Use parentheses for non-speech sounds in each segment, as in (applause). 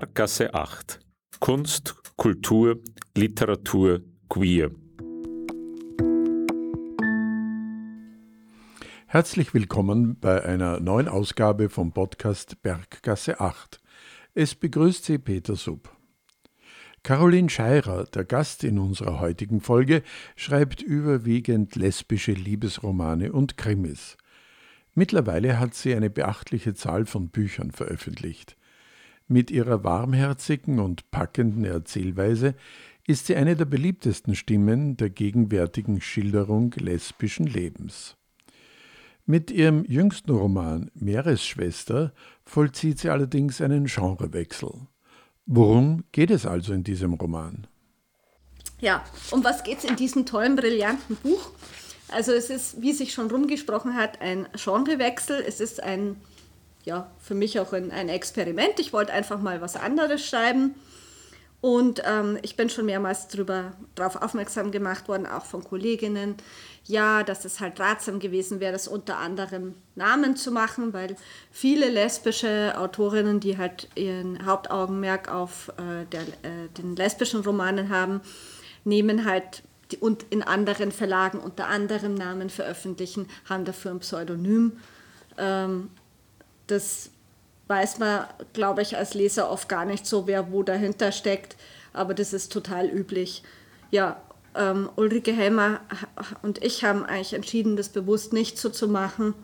Berggasse 8. Kunst, Kultur, Literatur, Queer. Herzlich willkommen bei einer neuen Ausgabe vom Podcast Berggasse 8. Es begrüßt Sie Peter Sub. Caroline Scheirer, der Gast in unserer heutigen Folge, schreibt überwiegend lesbische Liebesromane und Krimis. Mittlerweile hat sie eine beachtliche Zahl von Büchern veröffentlicht. Mit ihrer warmherzigen und packenden Erzählweise ist sie eine der beliebtesten Stimmen der gegenwärtigen Schilderung lesbischen Lebens. Mit ihrem jüngsten Roman Meeresschwester vollzieht sie allerdings einen Genrewechsel. Worum geht es also in diesem Roman? Ja, um was geht es in diesem tollen, brillanten Buch? Also es ist, wie sich schon rumgesprochen hat, ein Genrewechsel. Es ist ein, ja, für mich auch ein, ein Experiment. Ich wollte einfach mal was anderes schreiben. Und ähm, ich bin schon mehrmals darauf aufmerksam gemacht worden, auch von Kolleginnen, ja, dass es halt ratsam gewesen wäre, das unter anderem Namen zu machen, weil viele lesbische Autorinnen, die halt ihren Hauptaugenmerk auf äh, der, äh, den lesbischen Romanen haben, nehmen halt die, und in anderen Verlagen unter anderem Namen veröffentlichen, haben dafür ein Pseudonym. Ähm, das weiß man, glaube ich, als Leser oft gar nicht so, wer wo dahinter steckt. Aber das ist total üblich. Ja, ähm, Ulrike Helmer und ich haben eigentlich entschieden, das bewusst nicht so zu machen,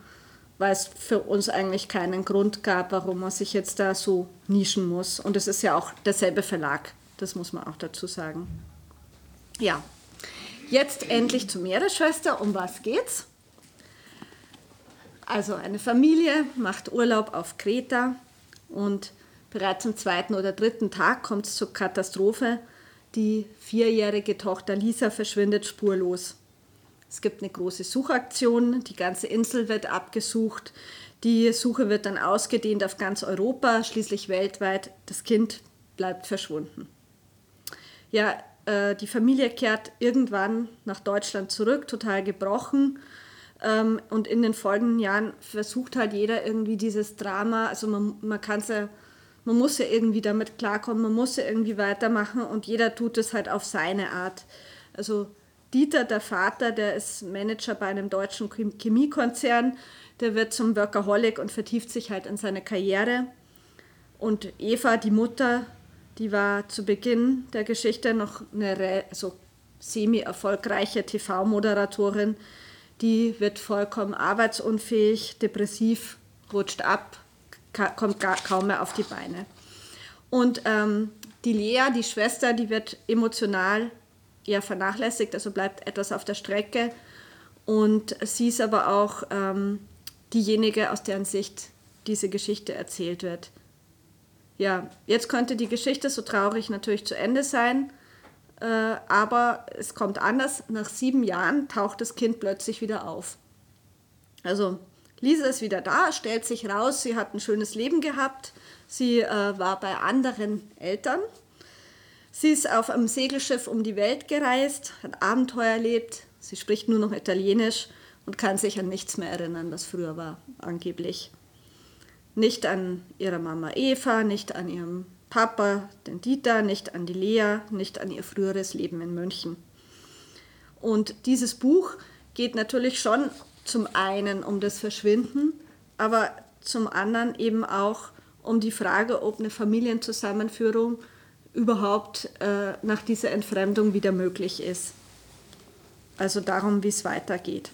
weil es für uns eigentlich keinen Grund gab, warum man sich jetzt da so nischen muss. Und es ist ja auch derselbe Verlag, das muss man auch dazu sagen. Ja, jetzt endlich zur Meeresschwester. Um was geht's? Also eine Familie macht Urlaub auf Kreta und bereits am zweiten oder dritten Tag kommt es zur Katastrophe. Die vierjährige Tochter Lisa verschwindet spurlos. Es gibt eine große Suchaktion, die ganze Insel wird abgesucht. Die Suche wird dann ausgedehnt auf ganz Europa, schließlich weltweit. Das Kind bleibt verschwunden. Ja, äh, die Familie kehrt irgendwann nach Deutschland zurück, total gebrochen ähm, und in den folgenden Jahren versucht halt jeder irgendwie dieses Drama, also man, man kann es ja, man muss ja irgendwie damit klarkommen, man muss ja irgendwie weitermachen und jeder tut es halt auf seine Art. Also Dieter, der Vater, der ist Manager bei einem deutschen Chemiekonzern, der wird zum Workaholic und vertieft sich halt in seine Karriere. Und Eva, die Mutter, die war zu Beginn der Geschichte noch eine also semi-erfolgreiche TV-Moderatorin, die wird vollkommen arbeitsunfähig, depressiv, rutscht ab, kommt gar, kaum mehr auf die Beine. Und ähm, die Lea, die Schwester, die wird emotional eher vernachlässigt, also bleibt etwas auf der Strecke. Und sie ist aber auch ähm, diejenige, aus deren Sicht diese Geschichte erzählt wird. Ja, jetzt könnte die Geschichte so traurig natürlich zu Ende sein, aber es kommt anders. Nach sieben Jahren taucht das Kind plötzlich wieder auf. Also Lisa ist wieder da, stellt sich raus, sie hat ein schönes Leben gehabt. Sie äh, war bei anderen Eltern. Sie ist auf einem Segelschiff um die Welt gereist, hat Abenteuer erlebt. Sie spricht nur noch Italienisch und kann sich an nichts mehr erinnern, was früher war, angeblich. Nicht an ihre Mama Eva, nicht an ihrem Papa, den Dieter, nicht an die Lea, nicht an ihr früheres Leben in München. Und dieses Buch geht natürlich schon zum einen um das Verschwinden, aber zum anderen eben auch um die Frage, ob eine Familienzusammenführung überhaupt äh, nach dieser Entfremdung wieder möglich ist. Also darum, wie es weitergeht.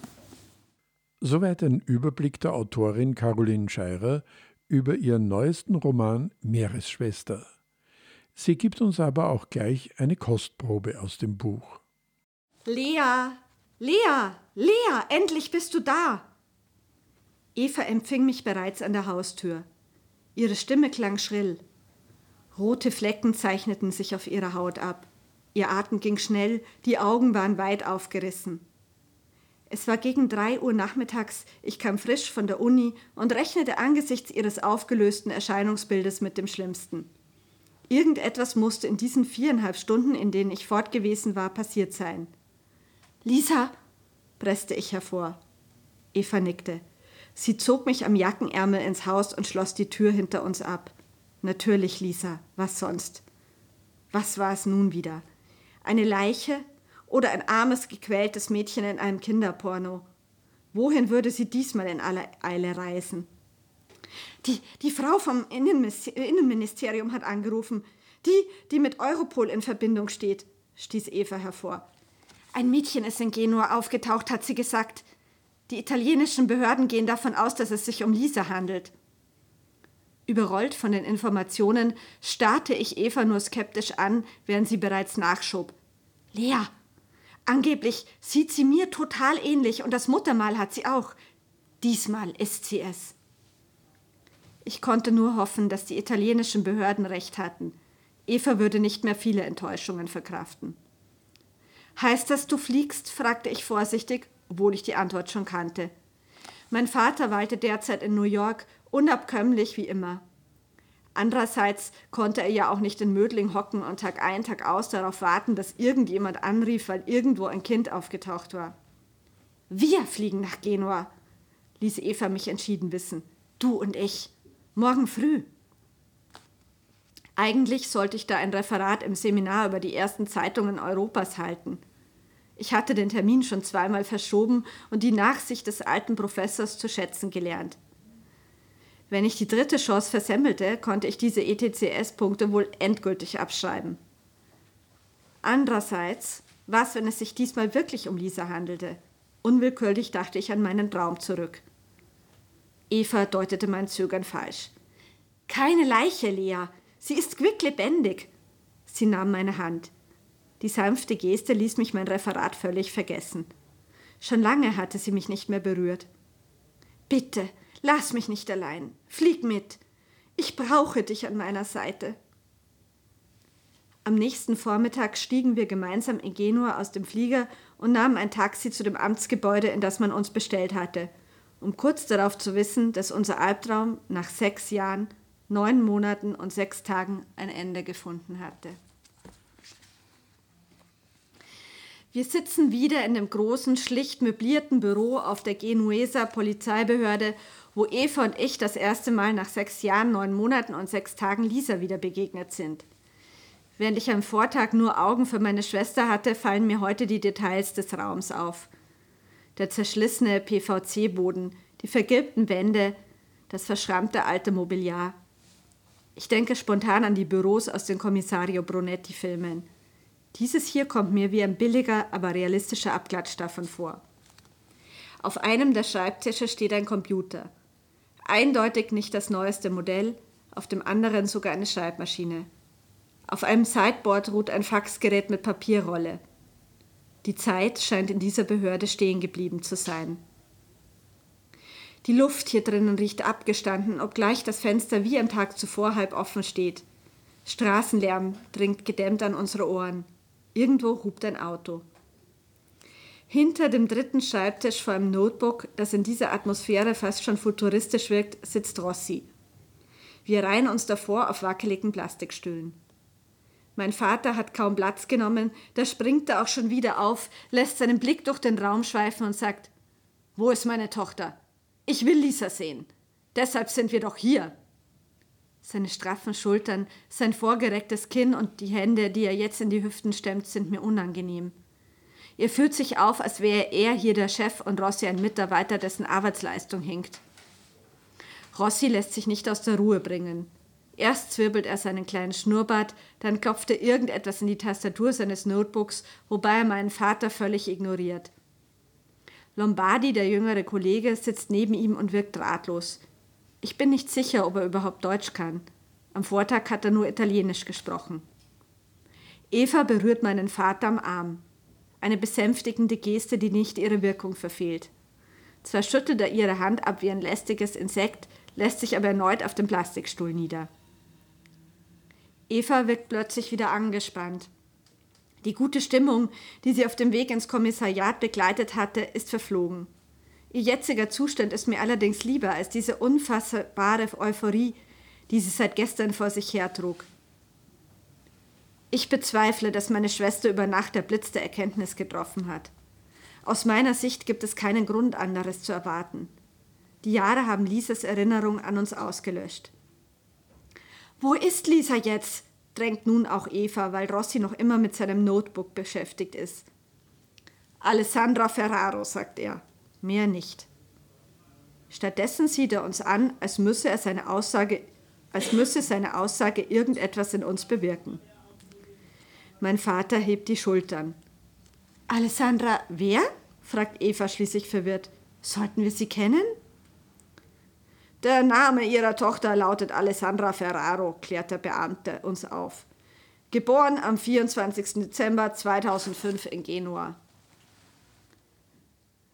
Soweit ein Überblick der Autorin Caroline Scheirer über ihren neuesten Roman Meeresschwester. Sie gibt uns aber auch gleich eine Kostprobe aus dem Buch. Lea, Lea, Lea, endlich bist du da! Eva empfing mich bereits an der Haustür. Ihre Stimme klang schrill. Rote Flecken zeichneten sich auf ihrer Haut ab. Ihr Atem ging schnell, die Augen waren weit aufgerissen. Es war gegen drei Uhr nachmittags, ich kam frisch von der Uni und rechnete angesichts ihres aufgelösten Erscheinungsbildes mit dem Schlimmsten. Irgendetwas musste in diesen viereinhalb Stunden, in denen ich fortgewesen war, passiert sein. Lisa, presste ich hervor. Eva nickte. Sie zog mich am Jackenärmel ins Haus und schloss die Tür hinter uns ab. Natürlich, Lisa, was sonst? Was war es nun wieder? Eine Leiche oder ein armes, gequältes Mädchen in einem Kinderporno? Wohin würde sie diesmal in aller Eile reisen? Die, die Frau vom Innenministerium hat angerufen. Die, die mit Europol in Verbindung steht, stieß Eva hervor. Ein Mädchen ist in Genua aufgetaucht, hat sie gesagt. Die italienischen Behörden gehen davon aus, dass es sich um Lisa handelt. Überrollt von den Informationen starrte ich Eva nur skeptisch an, während sie bereits nachschob. Lea, angeblich sieht sie mir total ähnlich und das Muttermal hat sie auch. Diesmal ist sie es. Ich konnte nur hoffen, dass die italienischen Behörden recht hatten. Eva würde nicht mehr viele Enttäuschungen verkraften. Heißt das, du fliegst? fragte ich vorsichtig, obwohl ich die Antwort schon kannte. Mein Vater weilte derzeit in New York, unabkömmlich wie immer. Andererseits konnte er ja auch nicht in Mödling hocken und Tag ein, Tag aus darauf warten, dass irgendjemand anrief, weil irgendwo ein Kind aufgetaucht war. Wir fliegen nach Genua, ließ Eva mich entschieden wissen. Du und ich. Morgen früh. Eigentlich sollte ich da ein Referat im Seminar über die ersten Zeitungen Europas halten. Ich hatte den Termin schon zweimal verschoben und die Nachsicht des alten Professors zu schätzen gelernt. Wenn ich die dritte Chance versemmelte, konnte ich diese ETCS-Punkte wohl endgültig abschreiben. Andererseits, was, wenn es sich diesmal wirklich um Lisa handelte? Unwillkürlich dachte ich an meinen Traum zurück. Eva deutete mein Zögern falsch. Keine Leiche, Lea. Sie ist quicklebendig. Sie nahm meine Hand. Die sanfte Geste ließ mich mein Referat völlig vergessen. Schon lange hatte sie mich nicht mehr berührt. Bitte, lass mich nicht allein. Flieg mit. Ich brauche dich an meiner Seite. Am nächsten Vormittag stiegen wir gemeinsam in Genua aus dem Flieger und nahmen ein Taxi zu dem Amtsgebäude, in das man uns bestellt hatte – um kurz darauf zu wissen, dass unser Albtraum nach sechs Jahren, neun Monaten und sechs Tagen ein Ende gefunden hatte. Wir sitzen wieder in dem großen, schlicht möblierten Büro auf der Genueser Polizeibehörde, wo Eva und ich das erste Mal nach sechs Jahren, neun Monaten und sechs Tagen Lisa wieder begegnet sind. Während ich am Vortag nur Augen für meine Schwester hatte, fallen mir heute die Details des Raums auf der zerschlissene PVC-Boden, die vergilbten Wände, das verschrammte alte Mobiliar. Ich denke spontan an die Büros aus den Kommissario Brunetti-Filmen. Dieses hier kommt mir wie ein billiger, aber realistischer Abklatsch davon vor. Auf einem der Schreibtische steht ein Computer. Eindeutig nicht das neueste Modell, auf dem anderen sogar eine Schreibmaschine. Auf einem Sideboard ruht ein Faxgerät mit Papierrolle. Die Zeit scheint in dieser Behörde stehen geblieben zu sein. Die Luft hier drinnen riecht abgestanden, obgleich das Fenster wie am Tag zuvor halb offen steht. Straßenlärm dringt gedämmt an unsere Ohren. Irgendwo hupt ein Auto. Hinter dem dritten Schreibtisch vor einem Notebook, das in dieser Atmosphäre fast schon futuristisch wirkt, sitzt Rossi. Wir reihen uns davor auf wackeligen Plastikstühlen. Mein Vater hat kaum Platz genommen, da springt er auch schon wieder auf, lässt seinen Blick durch den Raum schweifen und sagt, wo ist meine Tochter? Ich will Lisa sehen. Deshalb sind wir doch hier. Seine straffen Schultern, sein vorgerecktes Kinn und die Hände, die er jetzt in die Hüften stemmt, sind mir unangenehm. Er fühlt sich auf, als wäre er hier der Chef und Rossi ein Mitarbeiter, dessen Arbeitsleistung hinkt. Rossi lässt sich nicht aus der Ruhe bringen. Erst zwirbelt er seinen kleinen Schnurrbart, dann klopft er irgendetwas in die Tastatur seines Notebooks, wobei er meinen Vater völlig ignoriert. Lombardi, der jüngere Kollege, sitzt neben ihm und wirkt ratlos. Ich bin nicht sicher, ob er überhaupt Deutsch kann. Am Vortag hat er nur Italienisch gesprochen. Eva berührt meinen Vater am Arm. Eine besänftigende Geste, die nicht ihre Wirkung verfehlt. Zwar schüttelt er ihre Hand ab wie ein lästiges Insekt, lässt sich aber erneut auf dem Plastikstuhl nieder. Eva wirkt plötzlich wieder angespannt. Die gute Stimmung, die sie auf dem Weg ins Kommissariat begleitet hatte, ist verflogen. Ihr jetziger Zustand ist mir allerdings lieber als diese unfassbare Euphorie, die sie seit gestern vor sich hertrug. Ich bezweifle, dass meine Schwester über Nacht der Blitz der Erkenntnis getroffen hat. Aus meiner Sicht gibt es keinen Grund, anderes zu erwarten. Die Jahre haben Lisas Erinnerung an uns ausgelöscht. Wo ist Lisa jetzt? drängt nun auch Eva, weil Rossi noch immer mit seinem Notebook beschäftigt ist. Alessandra Ferraro, sagt er. Mehr nicht. Stattdessen sieht er uns an, als müsse er seine Aussage, als müsse seine Aussage irgendetwas in uns bewirken. Mein Vater hebt die Schultern. Alessandra, wer? fragt Eva schließlich verwirrt. Sollten wir sie kennen? Der Name ihrer Tochter lautet Alessandra Ferraro, klärt der Beamte uns auf. Geboren am 24. Dezember 2005 in Genua.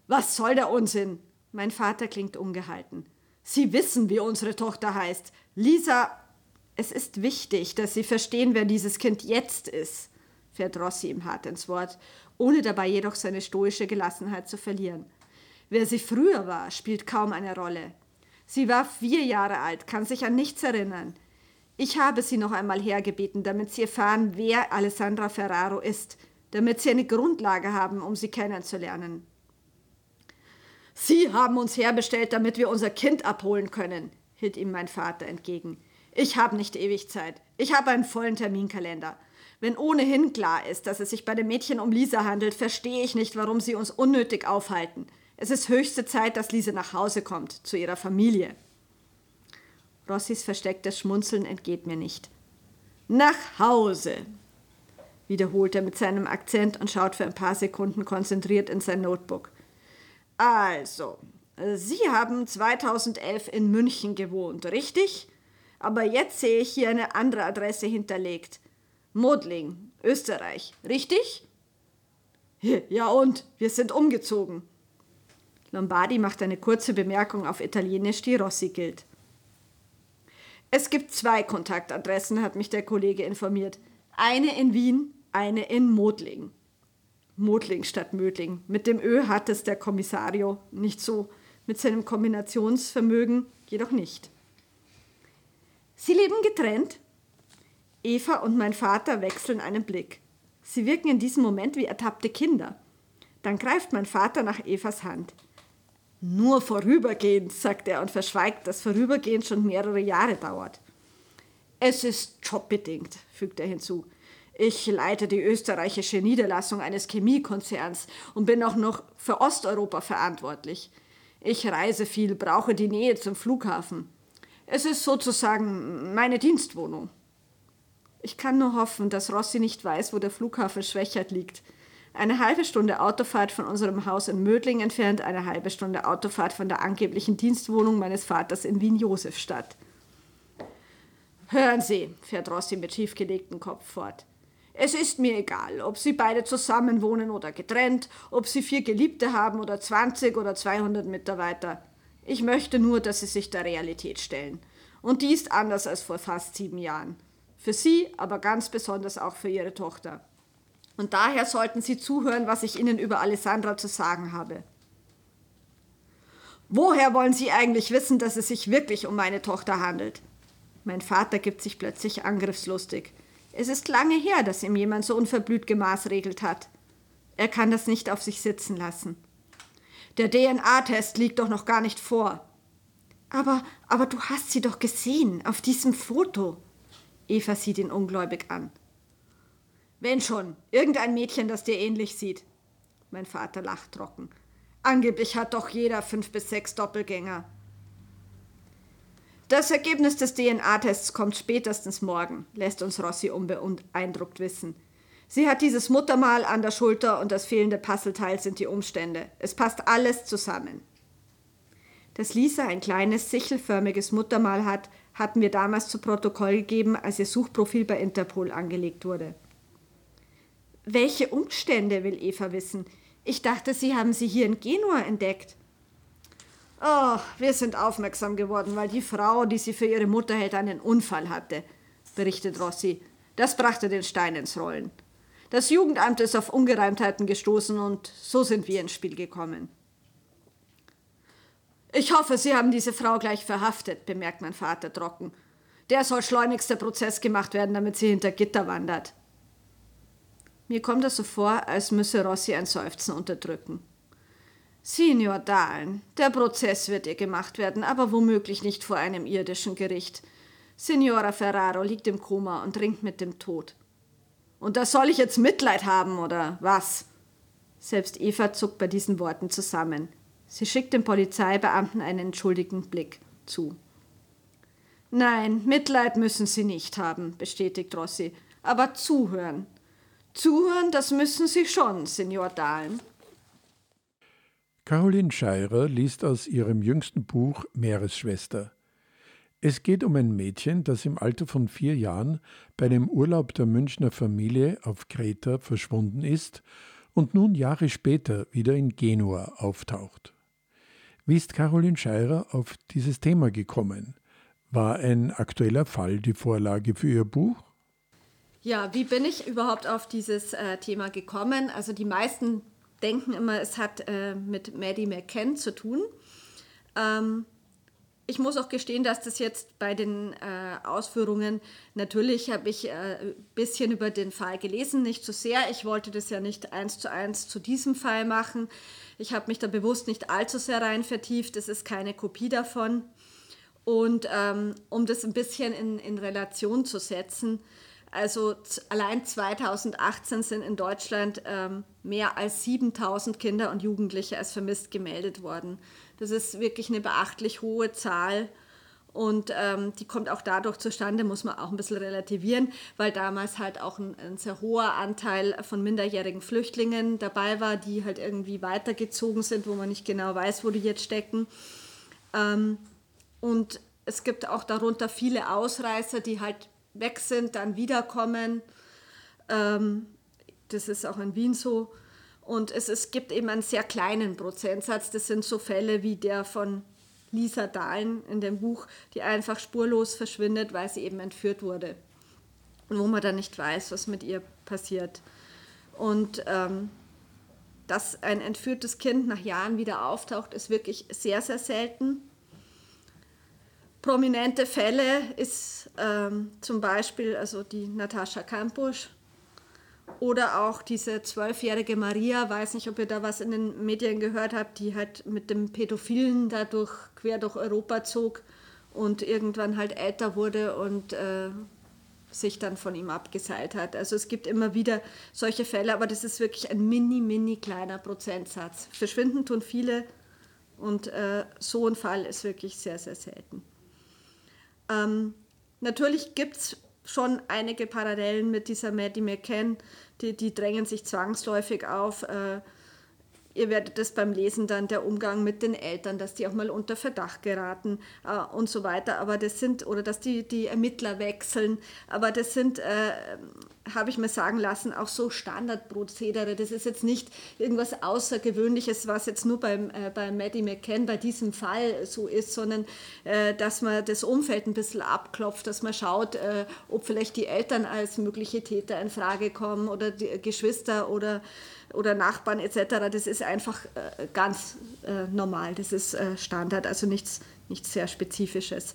Was soll der Unsinn? Mein Vater klingt ungehalten. Sie wissen, wie unsere Tochter heißt. Lisa, es ist wichtig, dass Sie verstehen, wer dieses Kind jetzt ist, fährt Rossi ihm hart ins Wort, ohne dabei jedoch seine stoische Gelassenheit zu verlieren. Wer sie früher war, spielt kaum eine Rolle. Sie war vier Jahre alt, kann sich an nichts erinnern. Ich habe sie noch einmal hergebeten, damit sie erfahren, wer Alessandra Ferraro ist, damit sie eine Grundlage haben, um sie kennenzulernen. Sie haben uns herbestellt, damit wir unser Kind abholen können, hielt ihm mein Vater entgegen. Ich habe nicht ewig Zeit. Ich habe einen vollen Terminkalender. Wenn ohnehin klar ist, dass es sich bei dem Mädchen um Lisa handelt, verstehe ich nicht, warum sie uns unnötig aufhalten. Es ist höchste Zeit, dass Lise nach Hause kommt, zu ihrer Familie. Rossis verstecktes Schmunzeln entgeht mir nicht. Nach Hause, wiederholt er mit seinem Akzent und schaut für ein paar Sekunden konzentriert in sein Notebook. Also, Sie haben 2011 in München gewohnt, richtig? Aber jetzt sehe ich hier eine andere Adresse hinterlegt. Modling, Österreich, richtig? Ja und, wir sind umgezogen. Lombardi macht eine kurze Bemerkung auf Italienisch, die Rossi gilt. Es gibt zwei Kontaktadressen, hat mich der Kollege informiert. Eine in Wien, eine in Modling. Modling statt Mödling. Mit dem Ö hat es der Kommissario nicht so, mit seinem Kombinationsvermögen jedoch nicht. Sie leben getrennt? Eva und mein Vater wechseln einen Blick. Sie wirken in diesem Moment wie ertappte Kinder. Dann greift mein Vater nach Evas Hand. Nur vorübergehend, sagt er und verschweigt, dass vorübergehend schon mehrere Jahre dauert. Es ist jobbedingt, fügt er hinzu. Ich leite die österreichische Niederlassung eines Chemiekonzerns und bin auch noch für Osteuropa verantwortlich. Ich reise viel, brauche die Nähe zum Flughafen. Es ist sozusagen meine Dienstwohnung. Ich kann nur hoffen, dass Rossi nicht weiß, wo der Flughafen Schwächert liegt. Eine halbe Stunde Autofahrt von unserem Haus in Mödling entfernt, eine halbe Stunde Autofahrt von der angeblichen Dienstwohnung meines Vaters in Wien-Josefstadt. Hören Sie, fährt Rossi mit schiefgelegtem Kopf fort. Es ist mir egal, ob Sie beide zusammen wohnen oder getrennt, ob Sie vier Geliebte haben oder 20 oder 200 Mitarbeiter. Ich möchte nur, dass Sie sich der Realität stellen. Und die ist anders als vor fast sieben Jahren. Für Sie, aber ganz besonders auch für Ihre Tochter. Und daher sollten Sie zuhören, was ich Ihnen über Alessandra zu sagen habe. Woher wollen Sie eigentlich wissen, dass es sich wirklich um meine Tochter handelt? Mein Vater gibt sich plötzlich angriffslustig. Es ist lange her, dass ihm jemand so unverblüht gemaßregelt hat. Er kann das nicht auf sich sitzen lassen. Der DNA-Test liegt doch noch gar nicht vor. Aber, aber du hast sie doch gesehen, auf diesem Foto. Eva sieht ihn ungläubig an. Wenn schon, irgendein Mädchen, das dir ähnlich sieht. Mein Vater lacht trocken. Angeblich hat doch jeder fünf bis sechs Doppelgänger. Das Ergebnis des DNA-Tests kommt spätestens morgen, lässt uns Rossi unbeeindruckt wissen. Sie hat dieses Muttermal an der Schulter und das fehlende Puzzleteil sind die Umstände. Es passt alles zusammen. Dass Lisa ein kleines, sichelförmiges Muttermal hat, hatten wir damals zu Protokoll gegeben, als ihr Suchprofil bei Interpol angelegt wurde. Welche Umstände will Eva wissen? Ich dachte, Sie haben sie hier in Genua entdeckt. Oh, wir sind aufmerksam geworden, weil die Frau, die sie für ihre Mutter hält, einen Unfall hatte, berichtet Rossi. Das brachte den Stein ins Rollen. Das Jugendamt ist auf Ungereimtheiten gestoßen und so sind wir ins Spiel gekommen. Ich hoffe, Sie haben diese Frau gleich verhaftet, bemerkt mein Vater trocken. Der soll schleunigst der Prozess gemacht werden, damit sie hinter Gitter wandert. Mir kommt es so vor, als müsse Rossi ein Seufzen unterdrücken. Signor Dahlen, der Prozess wird ihr gemacht werden, aber womöglich nicht vor einem irdischen Gericht. Signora Ferraro liegt im Koma und ringt mit dem Tod. Und da soll ich jetzt Mitleid haben, oder was? Selbst Eva zuckt bei diesen Worten zusammen. Sie schickt dem Polizeibeamten einen entschuldigenden Blick zu. Nein, Mitleid müssen Sie nicht haben, bestätigt Rossi, aber zuhören. Zuhören, das müssen Sie schon, Signor Dahlen. Caroline Scheirer liest aus ihrem jüngsten Buch Meeresschwester. Es geht um ein Mädchen, das im Alter von vier Jahren bei einem Urlaub der Münchner Familie auf Kreta verschwunden ist und nun Jahre später wieder in Genua auftaucht. Wie ist Caroline Scheirer auf dieses Thema gekommen? War ein aktueller Fall die Vorlage für ihr Buch? Ja, wie bin ich überhaupt auf dieses äh, Thema gekommen? Also die meisten denken immer, es hat äh, mit Maddie McCann zu tun. Ähm, ich muss auch gestehen, dass das jetzt bei den äh, Ausführungen, natürlich habe ich ein äh, bisschen über den Fall gelesen, nicht zu so sehr. Ich wollte das ja nicht eins zu eins zu diesem Fall machen. Ich habe mich da bewusst nicht allzu sehr rein vertieft. Das ist keine Kopie davon. Und ähm, um das ein bisschen in, in Relation zu setzen, also allein 2018 sind in Deutschland ähm, mehr als 7000 Kinder und Jugendliche als vermisst gemeldet worden. Das ist wirklich eine beachtlich hohe Zahl. Und ähm, die kommt auch dadurch zustande, muss man auch ein bisschen relativieren, weil damals halt auch ein, ein, sehr hoher Anteil von minderjährigen Flüchtlingen dabei war, die halt irgendwie weitergezogen sind, wo man nicht genau weiß, wo die jetzt stecken. Ähm, und es gibt auch darunter viele Ausreißer, die halt weg sind, dann wiederkommen. Ähm, das ist auch in Wien so. Und es, es gibt eben einen sehr kleinen Prozentsatz. Das sind so Fälle wie der von Lisa Dahlen in dem Buch, die einfach spurlos verschwindet, weil sie eben entführt wurde. Und wo man dann nicht weiß, was mit ihr passiert. Und ähm, dass ein entführtes Kind nach Jahren wieder auftaucht, ist wirklich sehr, sehr selten. Prominente Fälle ist ähm, zum Beispiel also die Natascha Kampusch oder auch diese zwölfjährige Maria, weiß nicht, ob ihr da was in den Medien gehört habt, die halt mit dem Pädophilen dadurch quer durch Europa zog und irgendwann halt älter wurde und äh, sich dann von ihm abgeseilt hat. Also es gibt immer wieder solche Fälle, aber das ist wirklich ein mini, mini kleiner Prozentsatz. Verschwinden tun viele und äh, so ein Fall ist wirklich sehr, sehr selten. Ähm, natürlich gibt es schon einige Parallelen mit dieser Maddie McCann, die, die drängen sich zwangsläufig auf. Äh, ihr werdet das beim Lesen dann, der Umgang mit den Eltern, dass die auch mal unter Verdacht geraten äh, und so weiter. Aber das sind, oder dass die, die Ermittler wechseln, aber das sind, äh, habe ich mir sagen lassen, auch so Standardprozedere. Das ist jetzt nicht irgendwas Außergewöhnliches, was jetzt nur beim, äh, bei Maddie McCann bei diesem Fall so ist, sondern äh, dass man das Umfeld ein bisschen abklopft, dass man schaut, äh, ob vielleicht die Eltern als mögliche Täter in Frage kommen oder die Geschwister oder oder Nachbarn etc. Das ist einfach äh, ganz äh, normal, das ist äh, Standard, also nichts, nichts sehr Spezifisches.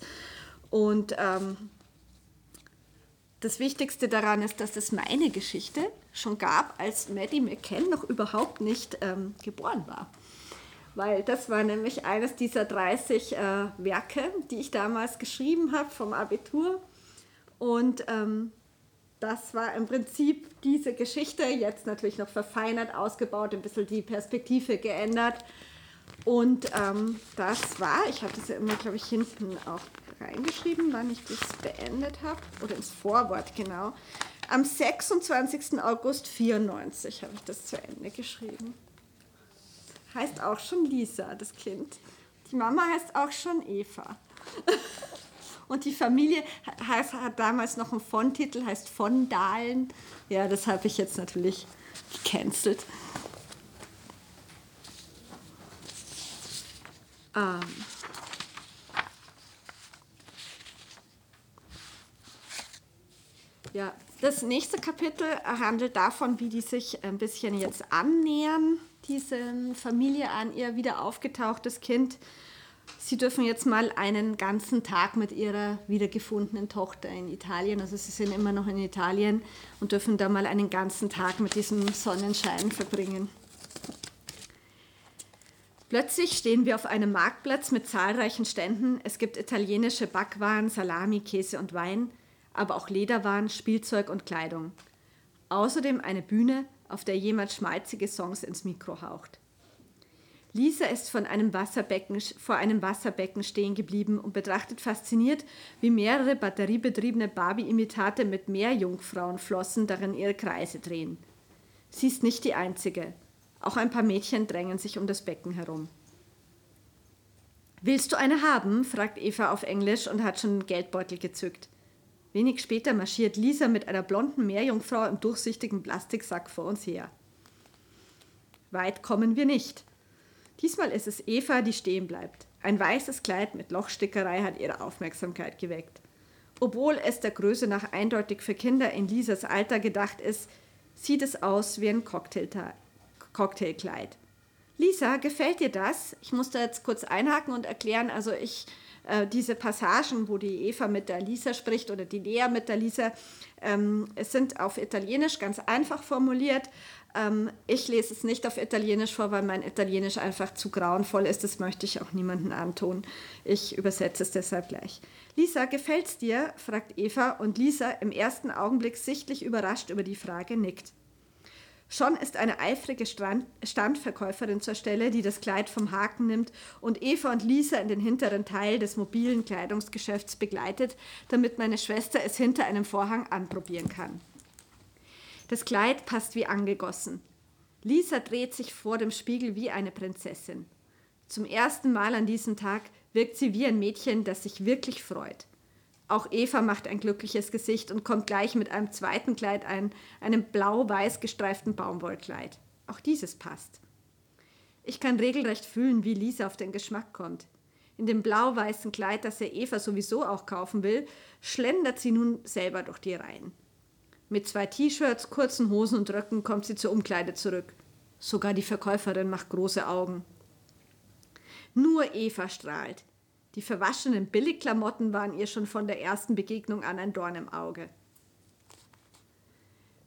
Und ähm, das Wichtigste daran ist, dass es meine Geschichte schon gab, als Maddie McCann noch überhaupt nicht ähm, geboren war. Weil das war nämlich eines dieser 30 äh, Werke, die ich damals geschrieben habe vom Abitur. Und ähm, das war im Prinzip diese Geschichte, jetzt natürlich noch verfeinert, ausgebaut, ein bisschen die Perspektive geändert. Und ähm, das war, ich hatte es ja immer, glaube ich, hinten auch reingeschrieben, wann ich das beendet habe, oder ins Vorwort genau. Am 26. August 94 habe ich das zu Ende geschrieben. Heißt auch schon Lisa, das Kind. Die Mama heißt auch schon Eva. (laughs) Und die Familie heißt, hat damals noch einen Von-Titel, heißt von Dahlen. Ja, das habe ich jetzt natürlich gecancelt. Ähm. Ja, das nächste Kapitel handelt davon, wie die sich ein bisschen jetzt annähern, diese Familie an ihr wieder aufgetauchtes Kind. Sie dürfen jetzt mal einen ganzen Tag mit Ihrer wiedergefundenen Tochter in Italien, also Sie sind immer noch in Italien und dürfen da mal einen ganzen Tag mit diesem Sonnenschein verbringen. Plötzlich stehen wir auf einem Marktplatz mit zahlreichen Ständen. Es gibt italienische Backwaren, Salami, Käse und Wein, aber auch Lederwaren, Spielzeug und Kleidung. Außerdem eine Bühne, auf der jemand schmalzige Songs ins Mikro haucht. Lisa ist von einem Wasserbecken, vor einem Wasserbecken stehen geblieben und betrachtet fasziniert, wie mehrere batteriebetriebene Barbie-Imitate mit Meerjungfrauenflossen darin ihre Kreise drehen. Sie ist nicht die Einzige. Auch ein paar Mädchen drängen sich um das Becken herum. Willst du eine haben? fragt Eva auf Englisch und hat schon einen Geldbeutel gezückt. Wenig später marschiert Lisa mit einer blonden Meerjungfrau im durchsichtigen Plastiksack vor uns her. Weit kommen wir nicht. Diesmal ist es Eva, die stehen bleibt. Ein weißes Kleid mit Lochstickerei hat ihre Aufmerksamkeit geweckt. Obwohl es der Größe nach eindeutig für Kinder in Lisas Alter gedacht ist, sieht es aus wie ein Cocktailkleid. Lisa, gefällt dir das? Ich muss da jetzt kurz einhaken und erklären, also ich äh, diese Passagen, wo die Eva mit der Lisa spricht oder die Lea mit der Lisa, ähm, es sind auf Italienisch ganz einfach formuliert. Ähm, ich lese es nicht auf Italienisch vor, weil mein Italienisch einfach zu grauenvoll ist. Das möchte ich auch niemandem antun. Ich übersetze es deshalb gleich. Lisa, gefällt's dir? fragt Eva und Lisa im ersten Augenblick sichtlich überrascht über die Frage nickt. Schon ist eine eifrige Standverkäuferin zur Stelle, die das Kleid vom Haken nimmt und Eva und Lisa in den hinteren Teil des mobilen Kleidungsgeschäfts begleitet, damit meine Schwester es hinter einem Vorhang anprobieren kann. Das Kleid passt wie angegossen. Lisa dreht sich vor dem Spiegel wie eine Prinzessin. Zum ersten Mal an diesem Tag wirkt sie wie ein Mädchen, das sich wirklich freut. Auch Eva macht ein glückliches Gesicht und kommt gleich mit einem zweiten Kleid ein, einem blau-weiß gestreiften Baumwollkleid. Auch dieses passt. Ich kann regelrecht fühlen, wie Lisa auf den Geschmack kommt. In dem blau-weißen Kleid, das er Eva sowieso auch kaufen will, schlendert sie nun selber durch die Reihen. Mit zwei T-Shirts, kurzen Hosen und Röcken kommt sie zur Umkleide zurück. Sogar die Verkäuferin macht große Augen. Nur Eva strahlt. Die verwaschenen Billigklamotten waren ihr schon von der ersten Begegnung an ein Dorn im Auge.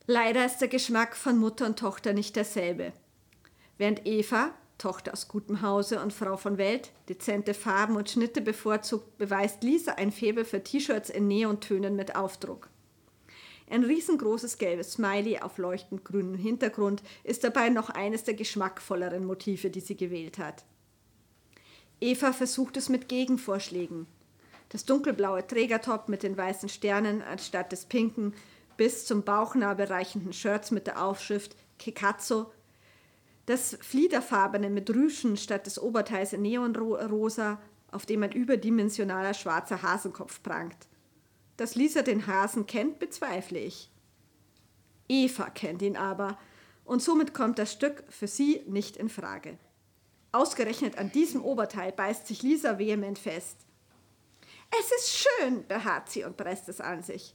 Leider ist der Geschmack von Mutter und Tochter nicht derselbe. Während Eva, Tochter aus gutem Hause und Frau von Welt, dezente Farben und Schnitte bevorzugt, beweist Lisa ein Faible für T-Shirts in Neontönen mit Aufdruck. Ein riesengroßes gelbes Smiley auf leuchtend grünem Hintergrund ist dabei noch eines der geschmackvolleren Motive, die sie gewählt hat. Eva versucht es mit Gegenvorschlägen. Das dunkelblaue Trägertop mit den weißen Sternen anstatt des pinken, bis zum Bauchnabel reichenden Shirts mit der Aufschrift Kekazzo, das fliederfarbene mit Rüschen statt des Oberteils in Neonrosa, auf dem ein überdimensionaler schwarzer Hasenkopf prangt. Dass Lisa den Hasen kennt, bezweifle ich. Eva kennt ihn aber, und somit kommt das Stück für sie nicht in Frage. Ausgerechnet an diesem Oberteil beißt sich Lisa vehement fest. Es ist schön, beharrt sie und presst es an sich.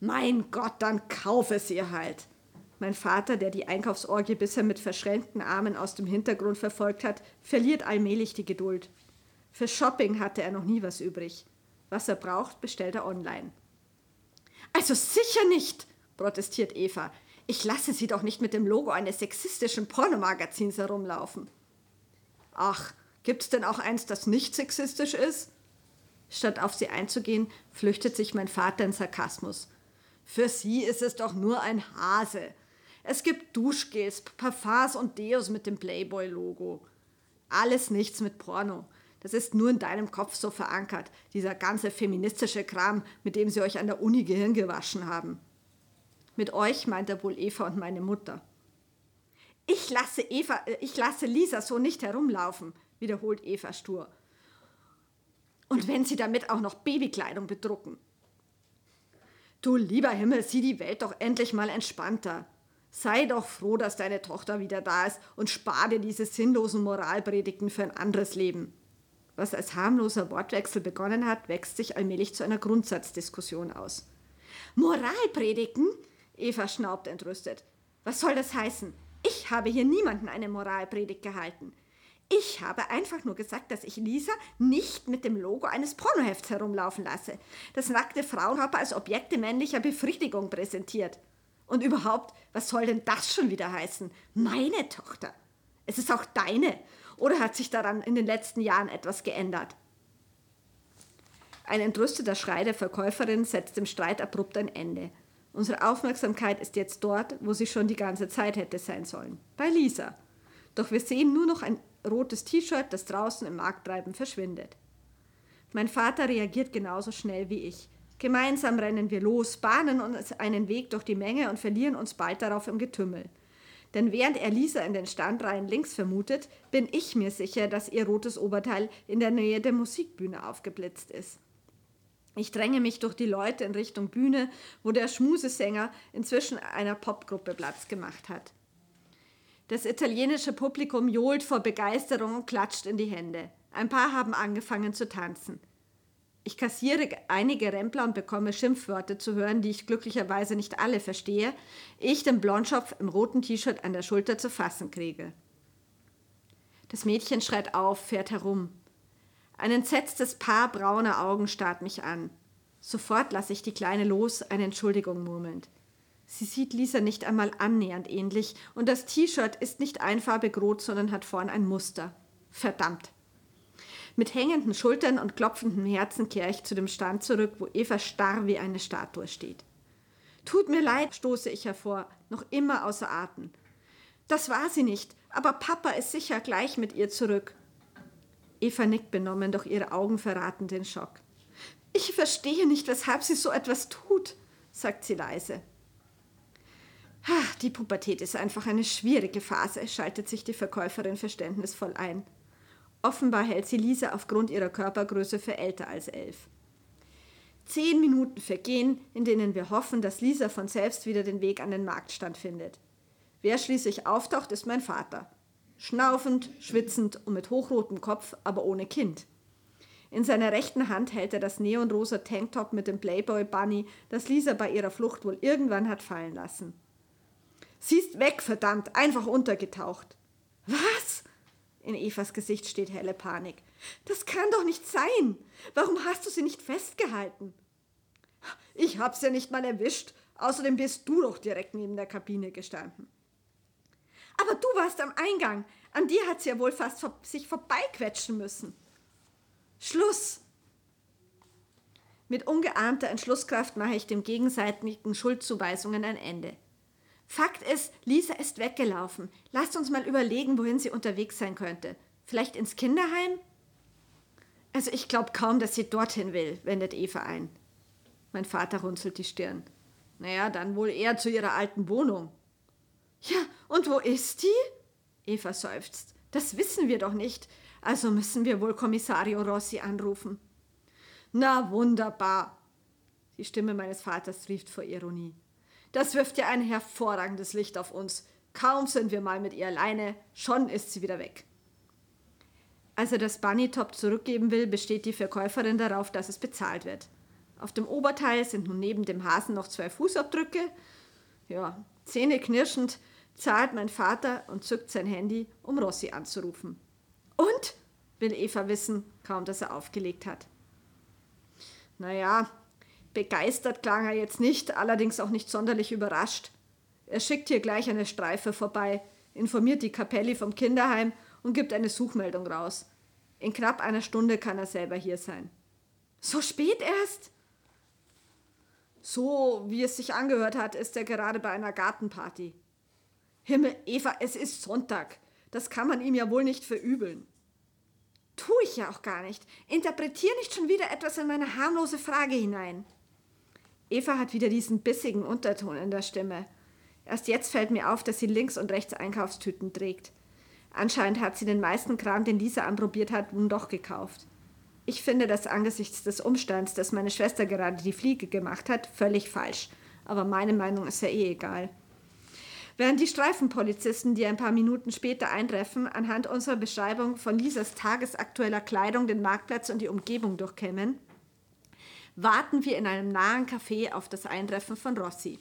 Mein Gott, dann kauf es ihr halt. Mein Vater, der die Einkaufsorgie bisher mit verschränkten Armen aus dem Hintergrund verfolgt hat, verliert allmählich die Geduld. Für Shopping hatte er noch nie was übrig. Was er braucht, bestellt er online. Also sicher nicht, protestiert Eva. Ich lasse sie doch nicht mit dem Logo eines sexistischen Pornomagazins herumlaufen. Ach, gibt's denn auch eins, das nicht sexistisch ist? Statt auf sie einzugehen, flüchtet sich mein Vater in Sarkasmus. Für sie ist es doch nur ein Hase. Es gibt Duschgels, Parfums und Deos mit dem Playboy-Logo. Alles nichts mit Porno. Das ist nur in deinem Kopf so verankert, dieser ganze feministische Kram, mit dem sie euch an der Uni Gehirn gewaschen haben. Mit euch meint er wohl Eva und meine Mutter. Ich lasse Eva, äh, ich lasse Lisa so nicht herumlaufen, wiederholt Eva stur. Und wenn sie damit auch noch Babykleidung bedrucken. Du lieber Himmel, sieh die Welt doch endlich mal entspannter. Sei doch froh, dass deine Tochter wieder da ist und spar dir diese sinnlosen Moralpredigten für ein anderes Leben. Was als harmloser Wortwechsel begonnen hat, wächst sich allmählich zu einer Grundsatzdiskussion aus. Moralpredigten? Eva schnaubt entrüstet. Was soll das heißen? Ich habe hier niemanden eine Moralpredigt gehalten. Ich habe einfach nur gesagt, dass ich Lisa nicht mit dem Logo eines Pornohefts herumlaufen lasse, das nackte Frauenkörper als Objekte männlicher Befriedigung präsentiert. Und überhaupt, was soll denn das schon wieder heißen? Meine Tochter. Es ist auch deine. Oder hat sich daran in den letzten Jahren etwas geändert? Ein entrüsteter Schrei der Verkäuferin setzt dem Streit abrupt ein Ende. Unsere Aufmerksamkeit ist jetzt dort, wo sie schon die ganze Zeit hätte sein sollen. Bei Lisa. Doch wir sehen nur noch ein rotes T-Shirt, das draußen im Markttreiben verschwindet. Mein Vater reagiert genauso schnell wie ich. Gemeinsam rennen wir los, bahnen uns einen Weg durch die Menge und verlieren uns bald darauf im Getümmel. Denn während er Lisa in den Standreihen links vermutet, bin ich mir sicher, dass ihr rotes Oberteil in der Nähe der Musikbühne aufgeblitzt ist. Ich dränge mich durch die Leute in Richtung Bühne, wo der Schmusesänger inzwischen einer Popgruppe Platz gemacht hat. Das italienische Publikum johlt vor Begeisterung und klatscht in die Hände. Ein paar haben angefangen zu tanzen. Ich kassiere einige Rempler und bekomme Schimpfwörter zu hören, die ich glücklicherweise nicht alle verstehe, ich den Blondschopf im roten T-Shirt an der Schulter zu fassen kriege. Das Mädchen schreit auf, fährt herum. Ein entsetztes Paar brauner Augen starrt mich an. Sofort lasse ich die Kleine los, eine Entschuldigung murmelnd. Sie sieht Lisa nicht einmal annähernd ähnlich und das T-Shirt ist nicht einfarbig rot, sondern hat vorn ein Muster. Verdammt. Mit hängenden Schultern und klopfendem Herzen kehre ich zu dem Stand zurück, wo Eva starr wie eine Statue steht. Tut mir leid, stoße ich hervor, noch immer außer Atem. Das war sie nicht, aber Papa ist sicher gleich mit ihr zurück. Eva nickt benommen, doch ihre Augen verraten den Schock. Ich verstehe nicht, weshalb sie so etwas tut, sagt sie leise. Die Pubertät ist einfach eine schwierige Phase, schaltet sich die Verkäuferin verständnisvoll ein. Offenbar hält sie Lisa aufgrund ihrer Körpergröße für älter als elf. Zehn Minuten vergehen, in denen wir hoffen, dass Lisa von selbst wieder den Weg an den Marktstand findet. Wer schließlich auftaucht, ist mein Vater schnaufend, schwitzend und mit hochrotem Kopf, aber ohne Kind. In seiner rechten Hand hält er das neonrosa Tanktop mit dem Playboy Bunny, das Lisa bei ihrer Flucht wohl irgendwann hat fallen lassen. Siehst weg, verdammt, einfach untergetaucht. Was? In Evas Gesicht steht helle Panik. Das kann doch nicht sein. Warum hast du sie nicht festgehalten? Ich hab's ja nicht mal erwischt. Außerdem bist du doch direkt neben der Kabine gestanden. Aber du warst am Eingang. An dir hat sie ja wohl fast sich vorbeiquetschen müssen. Schluss! Mit ungeahnter Entschlusskraft mache ich dem gegenseitigen Schuldzuweisungen ein Ende. Fakt ist, Lisa ist weggelaufen. Lasst uns mal überlegen, wohin sie unterwegs sein könnte. Vielleicht ins Kinderheim? Also ich glaube kaum, dass sie dorthin will, wendet Eva ein. Mein Vater runzelt die Stirn. Naja, dann wohl eher zu ihrer alten Wohnung. Ja, und wo ist die? Eva seufzt. Das wissen wir doch nicht. Also müssen wir wohl Kommissario Rossi anrufen. Na wunderbar. Die Stimme meines Vaters trieft vor Ironie. Das wirft ja ein hervorragendes Licht auf uns. Kaum sind wir mal mit ihr alleine, schon ist sie wieder weg. Als er das Bunny-Top zurückgeben will, besteht die Verkäuferin darauf, dass es bezahlt wird. Auf dem Oberteil sind nun neben dem Hasen noch zwei Fußabdrücke. Ja, zähneknirschend zahlt mein Vater und zückt sein Handy, um Rossi anzurufen. Und? will Eva wissen, kaum dass er aufgelegt hat. Naja, begeistert klang er jetzt nicht, allerdings auch nicht sonderlich überrascht. Er schickt hier gleich eine Streife vorbei, informiert die Kapelli vom Kinderheim und gibt eine Suchmeldung raus. In knapp einer Stunde kann er selber hier sein. So spät erst? So, wie es sich angehört hat, ist er gerade bei einer Gartenparty. Himmel, Eva, es ist Sonntag. Das kann man ihm ja wohl nicht verübeln. Tu ich ja auch gar nicht. Interpretier nicht schon wieder etwas in meine harmlose Frage hinein. Eva hat wieder diesen bissigen Unterton in der Stimme. Erst jetzt fällt mir auf, dass sie links und rechts Einkaufstüten trägt. Anscheinend hat sie den meisten Kram, den Lisa anprobiert hat, nun doch gekauft. Ich finde das angesichts des Umstands, dass meine Schwester gerade die Fliege gemacht hat, völlig falsch. Aber meine Meinung ist ja eh egal. Während die Streifenpolizisten, die ein paar Minuten später eintreffen, anhand unserer Beschreibung von Lisas tagesaktueller Kleidung den Marktplatz und die Umgebung durchkämmen, warten wir in einem nahen Café auf das Eintreffen von Rossi.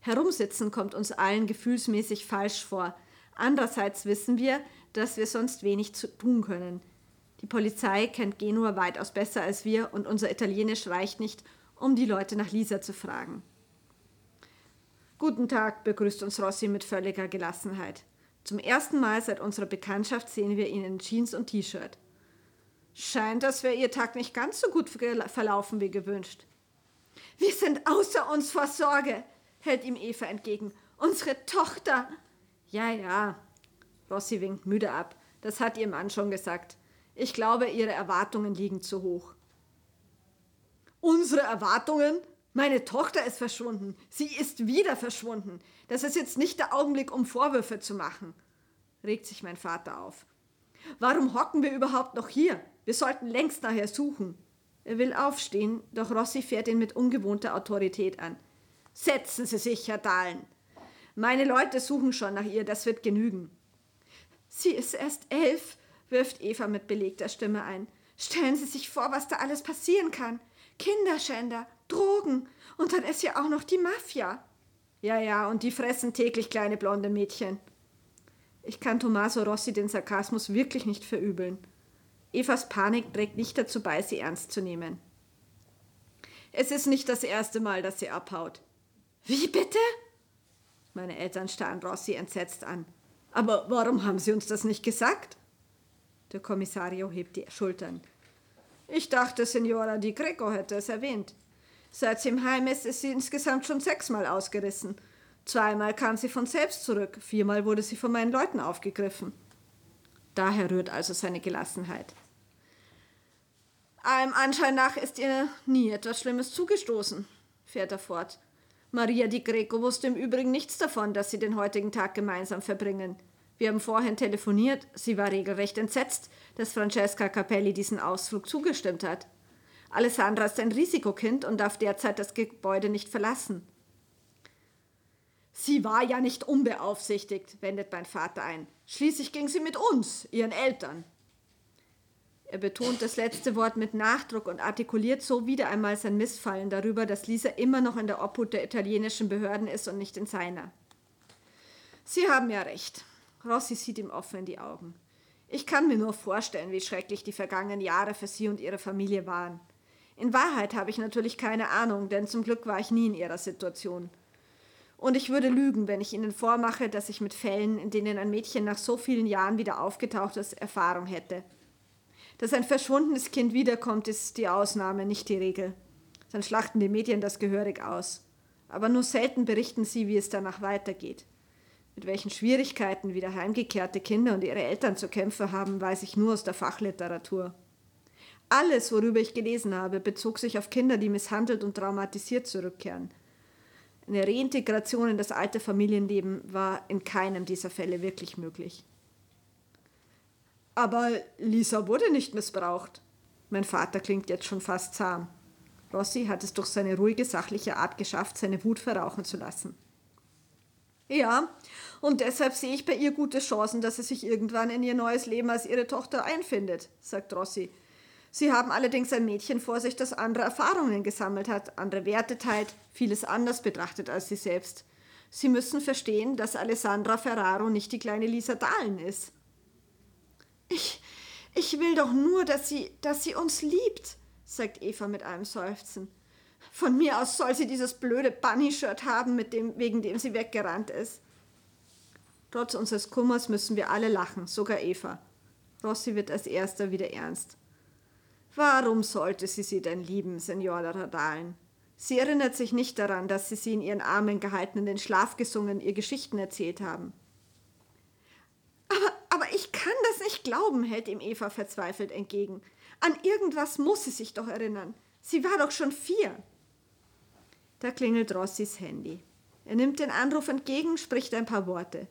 Herumsitzen kommt uns allen gefühlsmäßig falsch vor. Andererseits wissen wir, dass wir sonst wenig tun können. Die Polizei kennt Genua weitaus besser als wir und unser Italienisch reicht nicht, um die Leute nach Lisa zu fragen. Guten Tag, begrüßt uns Rossi mit völliger Gelassenheit. Zum ersten Mal seit unserer Bekanntschaft sehen wir ihn in Jeans und T-Shirt. Scheint, als wäre Ihr Tag nicht ganz so gut verlaufen wie gewünscht. Wir sind außer uns vor Sorge, hält ihm Eva entgegen. Unsere Tochter. Ja, ja. Rossi winkt müde ab. Das hat ihr Mann schon gesagt. Ich glaube, ihre Erwartungen liegen zu hoch. Unsere Erwartungen? Meine Tochter ist verschwunden. Sie ist wieder verschwunden. Das ist jetzt nicht der Augenblick, um Vorwürfe zu machen, regt sich mein Vater auf. Warum hocken wir überhaupt noch hier? Wir sollten längst nachher suchen. Er will aufstehen, doch Rossi fährt ihn mit ungewohnter Autorität an. Setzen Sie sich, Herr Dahlen. Meine Leute suchen schon nach ihr, das wird genügen. Sie ist erst elf, wirft Eva mit belegter Stimme ein. Stellen Sie sich vor, was da alles passieren kann. Kinderschänder, Drogen und dann ist ja auch noch die Mafia. Ja, ja, und die fressen täglich kleine blonde Mädchen. Ich kann Tommaso Rossi den Sarkasmus wirklich nicht verübeln. Evas Panik trägt nicht dazu bei, sie ernst zu nehmen. Es ist nicht das erste Mal, dass sie abhaut. Wie bitte? Meine Eltern starren Rossi entsetzt an. Aber warum haben Sie uns das nicht gesagt? Der Kommissario hebt die Schultern. Ich dachte, Signora Di Greco hätte es erwähnt. Seit sie im Heim ist, ist sie insgesamt schon sechsmal ausgerissen. Zweimal kam sie von selbst zurück, viermal wurde sie von meinen Leuten aufgegriffen. Daher rührt also seine Gelassenheit. Allem Anschein nach ist ihr nie etwas Schlimmes zugestoßen, fährt er fort. Maria di Greco wusste im Übrigen nichts davon, dass sie den heutigen Tag gemeinsam verbringen. Wir haben vorhin telefoniert, sie war regelrecht entsetzt, dass Francesca Capelli diesen Ausflug zugestimmt hat. Alessandra ist ein Risikokind und darf derzeit das Gebäude nicht verlassen. Sie war ja nicht unbeaufsichtigt, wendet mein Vater ein. Schließlich ging sie mit uns, ihren Eltern. Er betont das letzte Wort mit Nachdruck und artikuliert so wieder einmal sein Missfallen darüber, dass Lisa immer noch in der Obhut der italienischen Behörden ist und nicht in seiner. Sie haben ja recht. Rossi sieht ihm offen in die Augen. Ich kann mir nur vorstellen, wie schrecklich die vergangenen Jahre für Sie und Ihre Familie waren. In Wahrheit habe ich natürlich keine Ahnung, denn zum Glück war ich nie in Ihrer Situation. Und ich würde lügen, wenn ich Ihnen vormache, dass ich mit Fällen, in denen ein Mädchen nach so vielen Jahren wieder aufgetaucht ist, Erfahrung hätte. Dass ein verschwundenes Kind wiederkommt, ist die Ausnahme, nicht die Regel. Dann schlachten die Medien das gehörig aus. Aber nur selten berichten sie, wie es danach weitergeht. Mit welchen Schwierigkeiten wieder heimgekehrte Kinder und ihre Eltern zu kämpfen haben, weiß ich nur aus der Fachliteratur. Alles, worüber ich gelesen habe, bezog sich auf Kinder, die misshandelt und traumatisiert zurückkehren. Eine Reintegration in das alte Familienleben war in keinem dieser Fälle wirklich möglich. Aber Lisa wurde nicht missbraucht. Mein Vater klingt jetzt schon fast zahm. Rossi hat es durch seine ruhige, sachliche Art geschafft, seine Wut verrauchen zu lassen. Ja, und deshalb sehe ich bei ihr gute Chancen, dass sie sich irgendwann in ihr neues Leben als ihre Tochter einfindet, sagt Rossi. Sie haben allerdings ein Mädchen vor sich, das andere Erfahrungen gesammelt hat, andere Werte teilt, vieles anders betrachtet als sie selbst. Sie müssen verstehen, dass Alessandra Ferraro nicht die kleine Lisa Dahlen ist. Ich, ich will doch nur, dass sie, dass sie uns liebt, sagt Eva mit einem Seufzen. Von mir aus soll sie dieses blöde Bunny-Shirt haben, mit dem, wegen dem sie weggerannt ist. Trotz unseres Kummers müssen wir alle lachen, sogar Eva. Rossi wird als erster wieder ernst. Warum sollte sie sie denn lieben, Signora Radalen? Sie erinnert sich nicht daran, dass sie sie in ihren Armen gehalten, in den Schlaf gesungen, ihr Geschichten erzählt haben. Aber, aber ich kann das nicht glauben, hält ihm Eva verzweifelt entgegen. An irgendwas muss sie sich doch erinnern. Sie war doch schon vier. Da klingelt Rossis Handy. Er nimmt den Anruf entgegen, spricht ein paar Worte.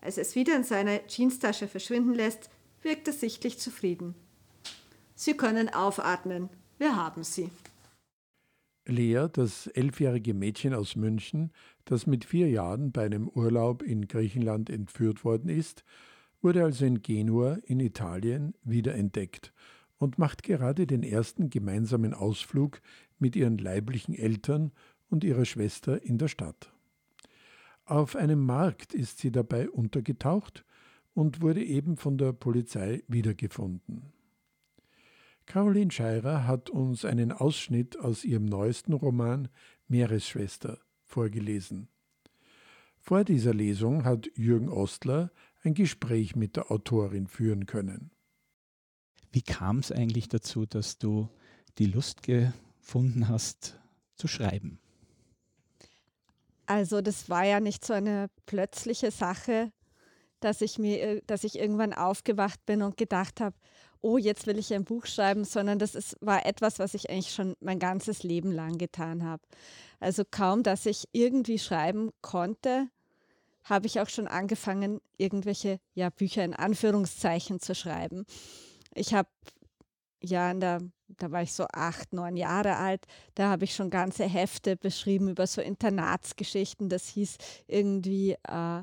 Als er es wieder in seiner Jeanstasche verschwinden lässt, wirkt er sichtlich zufrieden. Sie können aufatmen. Wir haben sie. Lea, das elfjährige Mädchen aus München, das mit vier Jahren bei einem Urlaub in Griechenland entführt worden ist, wurde also in Genua in Italien wiederentdeckt und macht gerade den ersten gemeinsamen Ausflug mit ihren leiblichen Eltern und ihrer Schwester in der Stadt. Auf einem Markt ist sie dabei untergetaucht und wurde eben von der Polizei wiedergefunden. Caroline Scheirer hat uns einen Ausschnitt aus ihrem neuesten Roman Meeresschwester vorgelesen. Vor dieser Lesung hat Jürgen Ostler ein Gespräch mit der Autorin führen können. Wie kam es eigentlich dazu, dass du die Lust gefunden hast zu schreiben? Also das war ja nicht so eine plötzliche Sache, dass ich mir, äh, dass ich irgendwann aufgewacht bin und gedacht habe, oh, jetzt will ich ein Buch schreiben, sondern das ist, war etwas, was ich eigentlich schon mein ganzes Leben lang getan habe. Also kaum, dass ich irgendwie schreiben konnte, habe ich auch schon angefangen, irgendwelche ja, Bücher in Anführungszeichen zu schreiben. Ich habe ja in der da war ich so acht, neun Jahre alt, da habe ich schon ganze Hefte beschrieben über so Internatsgeschichten. Das hieß irgendwie äh,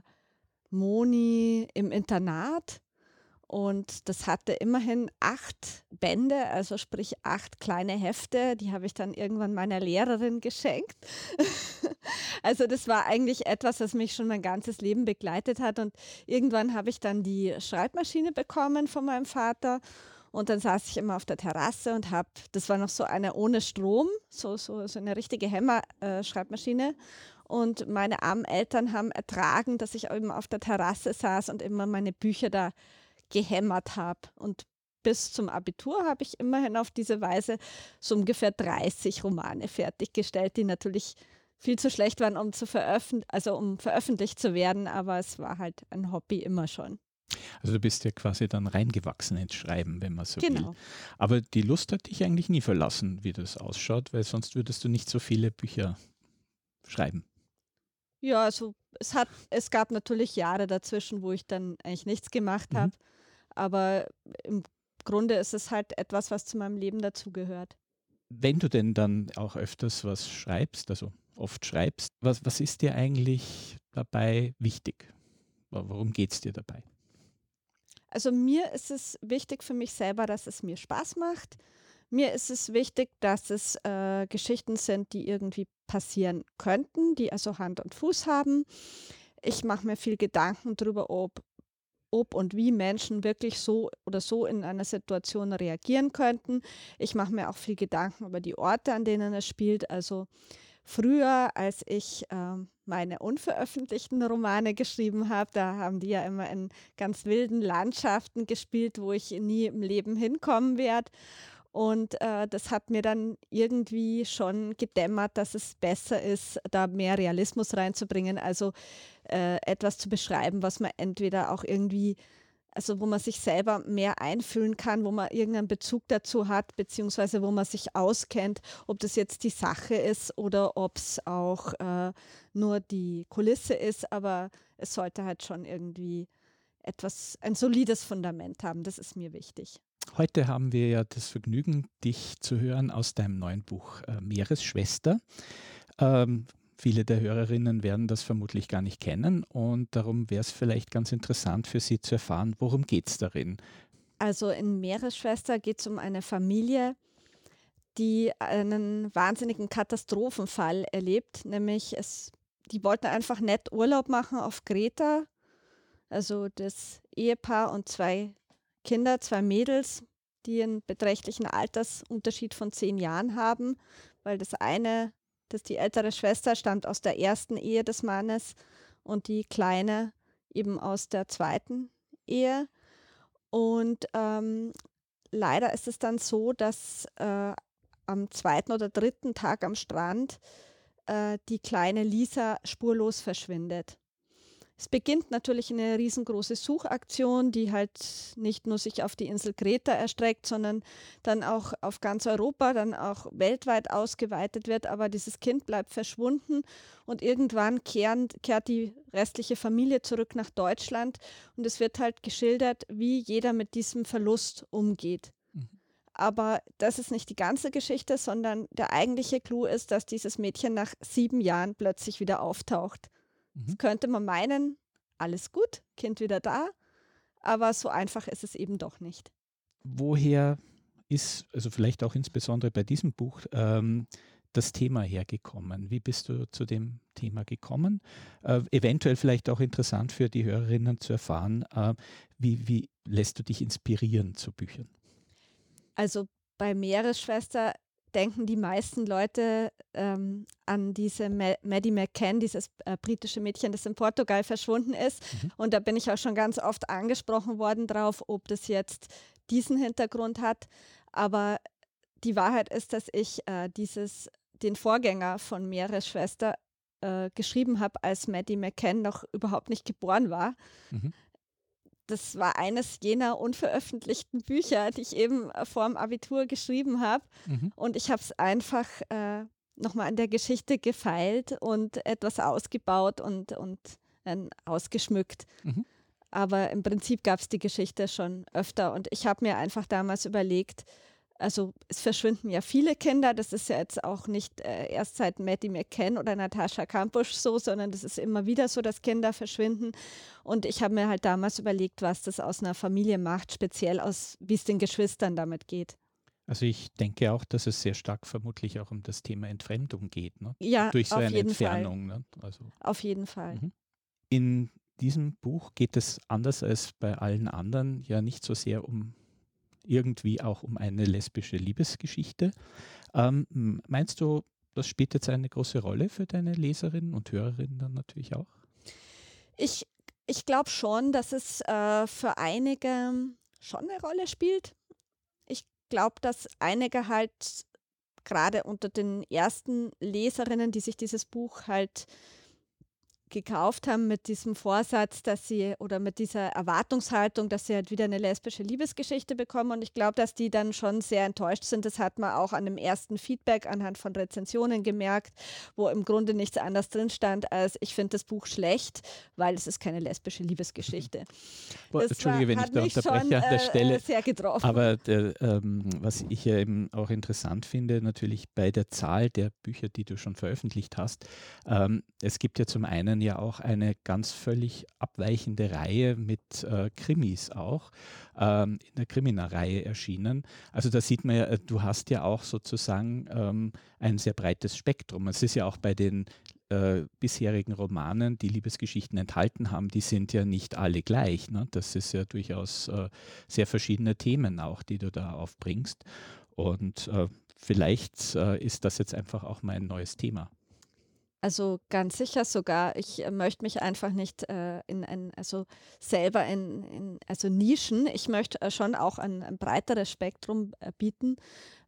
Moni im Internat. Und das hatte immerhin acht Bände, also sprich acht kleine Hefte. Die habe ich dann irgendwann meiner Lehrerin geschenkt. (laughs) also das war eigentlich etwas, das mich schon mein ganzes Leben begleitet hat. Und irgendwann habe ich dann die Schreibmaschine bekommen von meinem Vater. Und dann saß ich immer auf der Terrasse und habe, das war noch so eine ohne Strom, so, so, so eine richtige Hämmer-Schreibmaschine. Äh, und meine armen Eltern haben ertragen, dass ich eben auf der Terrasse saß und immer meine Bücher da gehämmert habe. Und bis zum Abitur habe ich immerhin auf diese Weise so ungefähr 30 Romane fertiggestellt, die natürlich viel zu schlecht waren, um zu veröffentlichen, also um veröffentlicht zu werden, aber es war halt ein Hobby immer schon. Also du bist ja quasi dann reingewachsen ins Schreiben, wenn man so genau. will. Aber die Lust hat dich eigentlich nie verlassen, wie das ausschaut, weil sonst würdest du nicht so viele Bücher schreiben. Ja, also es hat, es gab natürlich Jahre dazwischen, wo ich dann eigentlich nichts gemacht mhm. habe. Aber im Grunde ist es halt etwas, was zu meinem Leben dazugehört. Wenn du denn dann auch öfters was schreibst, also oft schreibst, was, was ist dir eigentlich dabei wichtig? Worum geht es dir dabei? Also mir ist es wichtig für mich selber, dass es mir Spaß macht. Mir ist es wichtig, dass es äh, Geschichten sind, die irgendwie passieren könnten, die also Hand und Fuß haben. Ich mache mir viel Gedanken darüber, ob, ob und wie Menschen wirklich so oder so in einer Situation reagieren könnten. Ich mache mir auch viel Gedanken über die Orte, an denen es spielt. Also früher, als ich äh, meine unveröffentlichten Romane geschrieben habe, da haben die ja immer in ganz wilden Landschaften gespielt, wo ich nie im Leben hinkommen werde. Und äh, das hat mir dann irgendwie schon gedämmert, dass es besser ist, da mehr Realismus reinzubringen, also äh, etwas zu beschreiben, was man entweder auch irgendwie also wo man sich selber mehr einfühlen kann, wo man irgendeinen Bezug dazu hat, beziehungsweise wo man sich auskennt, ob das jetzt die Sache ist oder ob es auch äh, nur die Kulisse ist, aber es sollte halt schon irgendwie etwas, ein solides Fundament haben, das ist mir wichtig. Heute haben wir ja das Vergnügen, dich zu hören aus deinem neuen Buch äh, Meeresschwester. Ähm, Viele der Hörerinnen werden das vermutlich gar nicht kennen und darum wäre es vielleicht ganz interessant für Sie zu erfahren, worum geht es darin. Also in Meeresschwester geht es um eine Familie, die einen wahnsinnigen Katastrophenfall erlebt, nämlich es, die wollten einfach nett Urlaub machen auf Kreta, also das Ehepaar und zwei Kinder, zwei Mädels, die einen beträchtlichen Altersunterschied von zehn Jahren haben, weil das eine dass die ältere Schwester stammt aus der ersten Ehe des Mannes und die kleine eben aus der zweiten Ehe. Und ähm, leider ist es dann so, dass äh, am zweiten oder dritten Tag am Strand äh, die kleine Lisa spurlos verschwindet. Es beginnt natürlich eine riesengroße Suchaktion, die halt nicht nur sich auf die Insel Kreta erstreckt, sondern dann auch auf ganz Europa, dann auch weltweit ausgeweitet wird. Aber dieses Kind bleibt verschwunden und irgendwann kehren, kehrt die restliche Familie zurück nach Deutschland und es wird halt geschildert, wie jeder mit diesem Verlust umgeht. Mhm. Aber das ist nicht die ganze Geschichte, sondern der eigentliche Clou ist, dass dieses Mädchen nach sieben Jahren plötzlich wieder auftaucht. Mhm. könnte man meinen, alles gut, Kind wieder da, aber so einfach ist es eben doch nicht. Woher ist, also vielleicht auch insbesondere bei diesem Buch, ähm, das Thema hergekommen? Wie bist du zu dem Thema gekommen? Äh, eventuell vielleicht auch interessant für die Hörerinnen zu erfahren, äh, wie, wie lässt du dich inspirieren zu Büchern? Also bei Meeresschwester denken die meisten Leute ähm, an diese Ma Maddie McCann, dieses äh, britische Mädchen, das in Portugal verschwunden ist. Mhm. Und da bin ich auch schon ganz oft angesprochen worden drauf, ob das jetzt diesen Hintergrund hat. Aber die Wahrheit ist, dass ich äh, dieses, den Vorgänger von Meeresschwester äh, geschrieben habe, als Maddie McCann noch überhaupt nicht geboren war. Mhm das war eines jener unveröffentlichten Bücher, die ich eben äh, vor dem Abitur geschrieben habe. Mhm. Und ich habe es einfach äh, nochmal an der Geschichte gefeilt und etwas ausgebaut und, und äh, ausgeschmückt. Mhm. Aber im Prinzip gab es die Geschichte schon öfter. Und ich habe mir einfach damals überlegt, also es verschwinden ja viele Kinder, das ist ja jetzt auch nicht äh, erst seit Matty McCann oder Natascha Kampusch so, sondern das ist immer wieder so, dass Kinder verschwinden. Und ich habe mir halt damals überlegt, was das aus einer Familie macht, speziell aus, wie es den Geschwistern damit geht. Also ich denke auch, dass es sehr stark vermutlich auch um das Thema Entfremdung geht. Ne? Ja, durch so auf eine jeden Entfernung. Fall. Ne? Also, auf jeden Fall. Mhm. In diesem Buch geht es anders als bei allen anderen ja nicht so sehr um irgendwie auch um eine lesbische Liebesgeschichte. Ähm, meinst du, das spielt jetzt eine große Rolle für deine Leserinnen und Hörerinnen dann natürlich auch? Ich, ich glaube schon, dass es äh, für einige schon eine Rolle spielt. Ich glaube, dass einige halt gerade unter den ersten Leserinnen, die sich dieses Buch halt gekauft haben mit diesem Vorsatz, dass sie oder mit dieser Erwartungshaltung, dass sie halt wieder eine lesbische Liebesgeschichte bekommen. Und ich glaube, dass die dann schon sehr enttäuscht sind. Das hat man auch an dem ersten Feedback anhand von Rezensionen gemerkt, wo im Grunde nichts anderes drin stand, als ich finde das Buch schlecht, weil es ist keine lesbische Liebesgeschichte. (laughs) Boah, Entschuldige, wenn ich da unterbreche schon, an der äh, Stelle. Sehr getroffen. Aber der, ähm, was ich ja eben auch interessant finde, natürlich bei der Zahl der Bücher, die du schon veröffentlicht hast, ähm, es gibt ja zum einen ja auch eine ganz völlig abweichende Reihe mit äh, Krimis auch, ähm, in der Krimina-Reihe erschienen. Also da sieht man ja, äh, du hast ja auch sozusagen ähm, ein sehr breites Spektrum. Es ist ja auch bei den äh, bisherigen Romanen, die Liebesgeschichten enthalten haben, die sind ja nicht alle gleich. Ne? Das ist ja durchaus äh, sehr verschiedene Themen auch, die du da aufbringst. Und äh, vielleicht äh, ist das jetzt einfach auch mein neues Thema. Also ganz sicher sogar. Ich äh, möchte mich einfach nicht äh, in ein, also selber in, in also Nischen. Ich möchte äh, schon auch ein, ein breiteres Spektrum äh, bieten,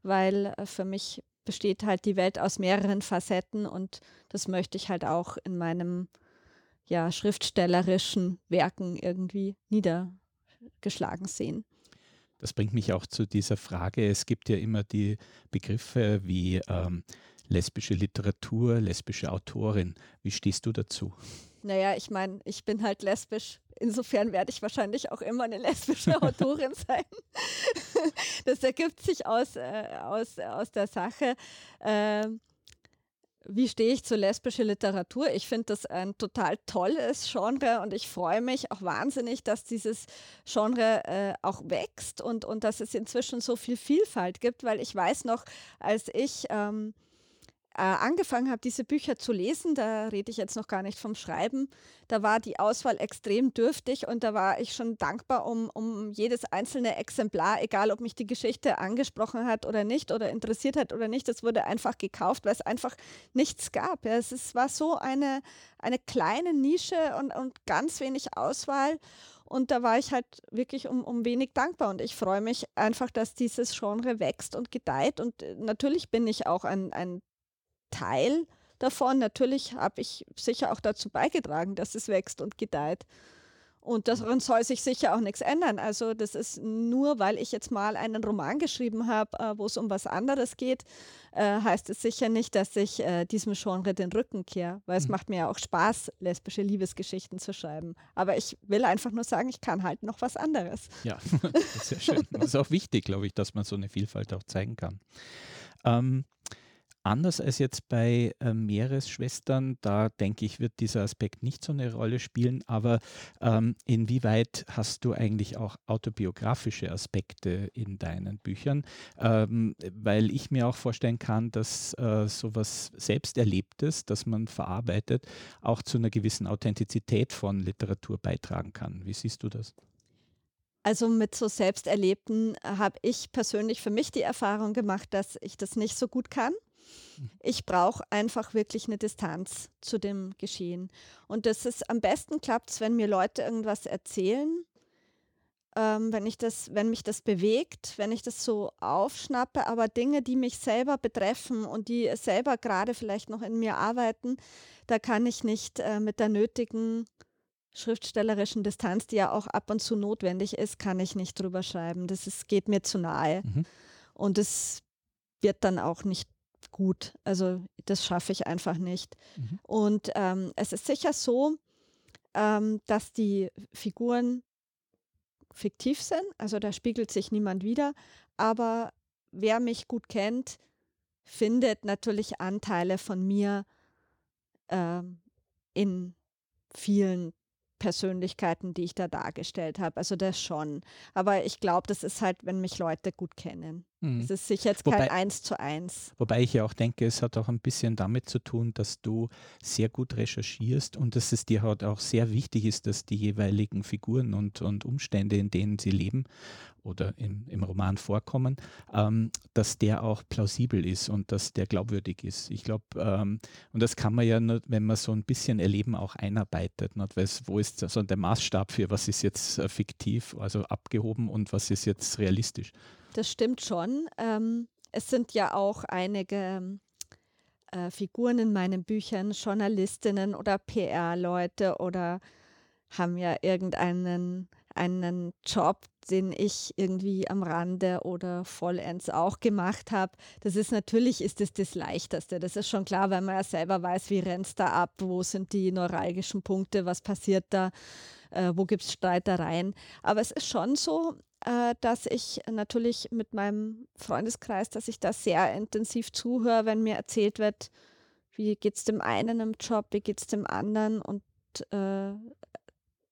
weil äh, für mich besteht halt die Welt aus mehreren Facetten und das möchte ich halt auch in meinem ja schriftstellerischen Werken irgendwie niedergeschlagen sehen. Das bringt mich auch zu dieser Frage. Es gibt ja immer die Begriffe wie ähm, lesbische Literatur, lesbische Autorin. Wie stehst du dazu? Naja, ich meine, ich bin halt lesbisch. Insofern werde ich wahrscheinlich auch immer eine lesbische (laughs) Autorin sein. das ergibt sich aus, äh, aus, aus der Sache. Äh, wie stehe ich zu lesbischer Literatur? Ich finde das ein total tolles Genre und ich freue mich auch wahnsinnig, dass dieses Genre äh, auch wächst und, und dass es inzwischen so viel Vielfalt gibt, weil ich weiß noch, als ich ähm, äh, angefangen habe, diese Bücher zu lesen, da rede ich jetzt noch gar nicht vom Schreiben, da war die Auswahl extrem dürftig und da war ich schon dankbar um, um jedes einzelne Exemplar, egal ob mich die Geschichte angesprochen hat oder nicht oder interessiert hat oder nicht. Es wurde einfach gekauft, weil es einfach nichts gab. Ja, es ist, war so eine, eine kleine Nische und, und ganz wenig Auswahl. Und da war ich halt wirklich um, um wenig dankbar. Und ich freue mich einfach, dass dieses Genre wächst und gedeiht. Und äh, natürlich bin ich auch ein, ein Teil davon. Natürlich habe ich sicher auch dazu beigetragen, dass es wächst und gedeiht. Und daran soll sich sicher auch nichts ändern. Also das ist nur, weil ich jetzt mal einen Roman geschrieben habe, äh, wo es um was anderes geht, äh, heißt es sicher nicht, dass ich äh, diesem Genre den Rücken kehre, weil es mhm. macht mir ja auch Spaß, lesbische Liebesgeschichten zu schreiben. Aber ich will einfach nur sagen, ich kann halt noch was anderes. Ja, (laughs) (laughs) das ist sehr schön. Das ist auch wichtig, glaube ich, dass man so eine Vielfalt auch zeigen kann. Ähm, Anders als jetzt bei äh, Meeresschwestern, da denke ich, wird dieser Aspekt nicht so eine Rolle spielen, aber ähm, inwieweit hast du eigentlich auch autobiografische Aspekte in deinen Büchern? Ähm, weil ich mir auch vorstellen kann, dass äh, sowas Selbsterlebtes, das man verarbeitet, auch zu einer gewissen Authentizität von Literatur beitragen kann. Wie siehst du das? Also mit so Selbsterlebten habe ich persönlich für mich die Erfahrung gemacht, dass ich das nicht so gut kann. Ich brauche einfach wirklich eine Distanz zu dem Geschehen. Und das ist am besten klappt wenn mir Leute irgendwas erzählen, ähm, wenn ich das, wenn mich das bewegt, wenn ich das so aufschnappe, aber Dinge, die mich selber betreffen und die selber gerade vielleicht noch in mir arbeiten, da kann ich nicht äh, mit der nötigen schriftstellerischen Distanz, die ja auch ab und zu notwendig ist, kann ich nicht drüber schreiben. Das ist, geht mir zu nahe. Mhm. Und es wird dann auch nicht gut. Also das schaffe ich einfach nicht. Mhm. Und ähm, es ist sicher so, ähm, dass die Figuren fiktiv sind, also da spiegelt sich niemand wieder, aber wer mich gut kennt, findet natürlich Anteile von mir äh, in vielen Persönlichkeiten, die ich da dargestellt habe. Also das schon. Aber ich glaube, das ist halt, wenn mich Leute gut kennen. Mhm. Es ist sicher jetzt wobei, kein Eins zu eins. Wobei ich ja auch denke, es hat auch ein bisschen damit zu tun, dass du sehr gut recherchierst und dass es dir halt auch sehr wichtig ist, dass die jeweiligen Figuren und, und Umstände, in denen sie leben oder im, im Roman vorkommen, ähm, dass der auch plausibel ist und dass der glaubwürdig ist. Ich glaube, ähm, und das kann man ja nur, wenn man so ein bisschen Erleben auch einarbeitet, nicht? Weil wo ist so der Maßstab für, was ist jetzt äh, fiktiv, also abgehoben und was ist jetzt realistisch? Das stimmt schon. Ähm, es sind ja auch einige äh, Figuren in meinen Büchern, Journalistinnen oder PR-Leute oder haben ja irgendeinen einen Job, den ich irgendwie am Rande oder vollends auch gemacht habe. Das ist natürlich ist das das Leichteste. Das ist schon klar, weil man ja selber weiß, wie rennt es da ab, wo sind die neuralgischen Punkte, was passiert da, äh, wo gibt es Streitereien. Aber es ist schon so, äh, dass ich natürlich mit meinem Freundeskreis, dass ich da sehr intensiv zuhöre, wenn mir erzählt wird, wie geht es dem einen im Job, wie geht es dem anderen und äh,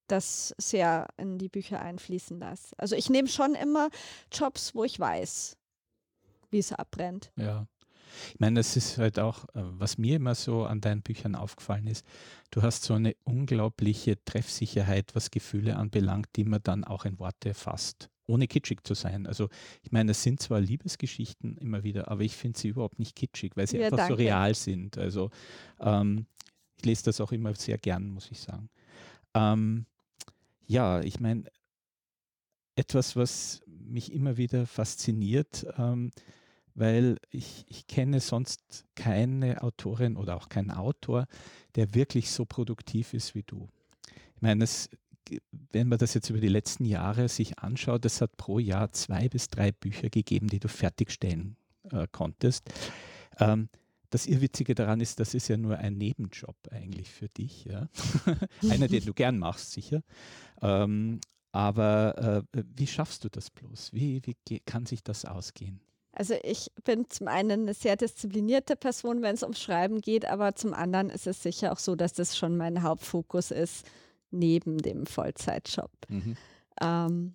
das sehr in die Bücher einfließen lasse. Also ich nehme schon immer Jobs, wo ich weiß, wie es abbrennt. Ja. Ich meine, das ist halt auch, äh, was mir immer so an deinen Büchern aufgefallen ist, du hast so eine unglaubliche Treffsicherheit, was Gefühle anbelangt, die man dann auch in Worte fasst ohne kitschig zu sein. Also ich meine, es sind zwar Liebesgeschichten immer wieder, aber ich finde sie überhaupt nicht kitschig, weil sie ja, einfach danke. so real sind. Also ähm, ich lese das auch immer sehr gern, muss ich sagen. Ähm, ja, ich meine, etwas, was mich immer wieder fasziniert, ähm, weil ich, ich kenne sonst keine Autorin oder auch keinen Autor, der wirklich so produktiv ist wie du. Ich meine, es wenn man das jetzt über die letzten Jahre sich anschaut, es hat pro Jahr zwei bis drei Bücher gegeben, die du fertigstellen äh, konntest. Ähm, das Irrwitzige daran ist, das ist ja nur ein Nebenjob eigentlich für dich. Ja? (laughs) Einer, den du (laughs) gern machst, sicher. Ähm, aber äh, wie schaffst du das bloß? Wie, wie kann sich das ausgehen? Also ich bin zum einen eine sehr disziplinierte Person, wenn es ums Schreiben geht, aber zum anderen ist es sicher auch so, dass das schon mein Hauptfokus ist neben dem Vollzeitjob. Mhm. Ähm,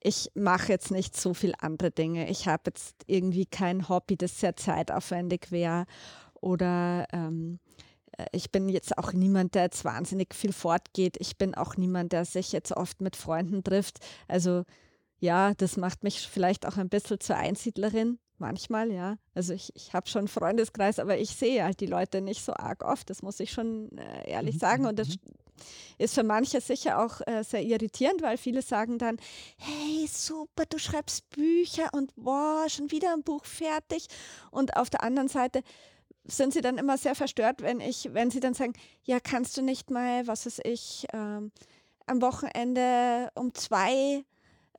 ich mache jetzt nicht so viel andere Dinge. Ich habe jetzt irgendwie kein Hobby, das sehr zeitaufwendig wäre. Oder ähm, äh, ich bin jetzt auch niemand, der jetzt wahnsinnig viel fortgeht. Ich bin auch niemand, der sich jetzt oft mit Freunden trifft. Also ja, das macht mich vielleicht auch ein bisschen zur Einsiedlerin. Manchmal, ja. Also ich, ich habe schon einen Freundeskreis, aber ich sehe halt die Leute nicht so arg oft. Das muss ich schon äh, ehrlich mhm. sagen. Und das mhm. Ist für manche sicher auch äh, sehr irritierend, weil viele sagen dann, hey, super, du schreibst Bücher und boah, schon wieder ein Buch fertig. Und auf der anderen Seite sind sie dann immer sehr verstört, wenn ich, wenn sie dann sagen, ja, kannst du nicht mal, was weiß ich, ähm, am Wochenende um zwei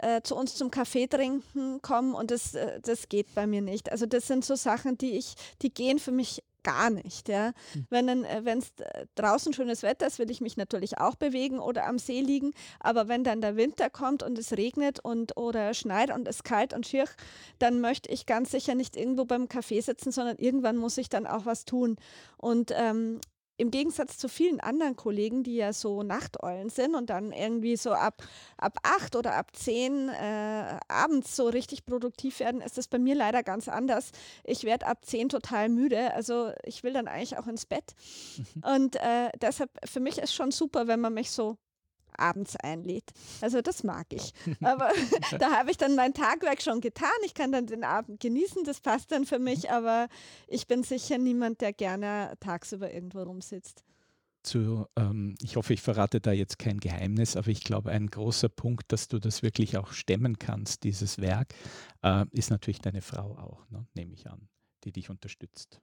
äh, zu uns zum Kaffee trinken kommen und das, äh, das geht bei mir nicht. Also das sind so Sachen, die ich, die gehen für mich gar nicht. Ja. Mhm. Wenn es äh, draußen schönes Wetter ist, will ich mich natürlich auch bewegen oder am See liegen. Aber wenn dann der Winter kommt und es regnet und oder schneit und es kalt und schier, dann möchte ich ganz sicher nicht irgendwo beim Kaffee sitzen, sondern irgendwann muss ich dann auch was tun. Und ähm, im Gegensatz zu vielen anderen Kollegen, die ja so Nachteulen sind und dann irgendwie so ab, ab acht oder ab zehn äh, abends so richtig produktiv werden, ist das bei mir leider ganz anders. Ich werde ab zehn total müde. Also ich will dann eigentlich auch ins Bett. Mhm. Und äh, deshalb, für mich ist schon super, wenn man mich so abends einlädt. Also das mag ich. (laughs) Aber (laughs) da habe ich dann mein Tagwerk schon getan. Ich kann dann den Abend genießen, das passt dann für mich, aber ich bin sicher niemand, der gerne tagsüber irgendwo rumsitzt. Zu, ähm, ich hoffe, ich verrate da jetzt kein Geheimnis, aber ich glaube, ein großer Punkt, dass du das wirklich auch stemmen kannst, dieses Werk, äh, ist natürlich deine Frau auch, ne? nehme ich an, die dich unterstützt.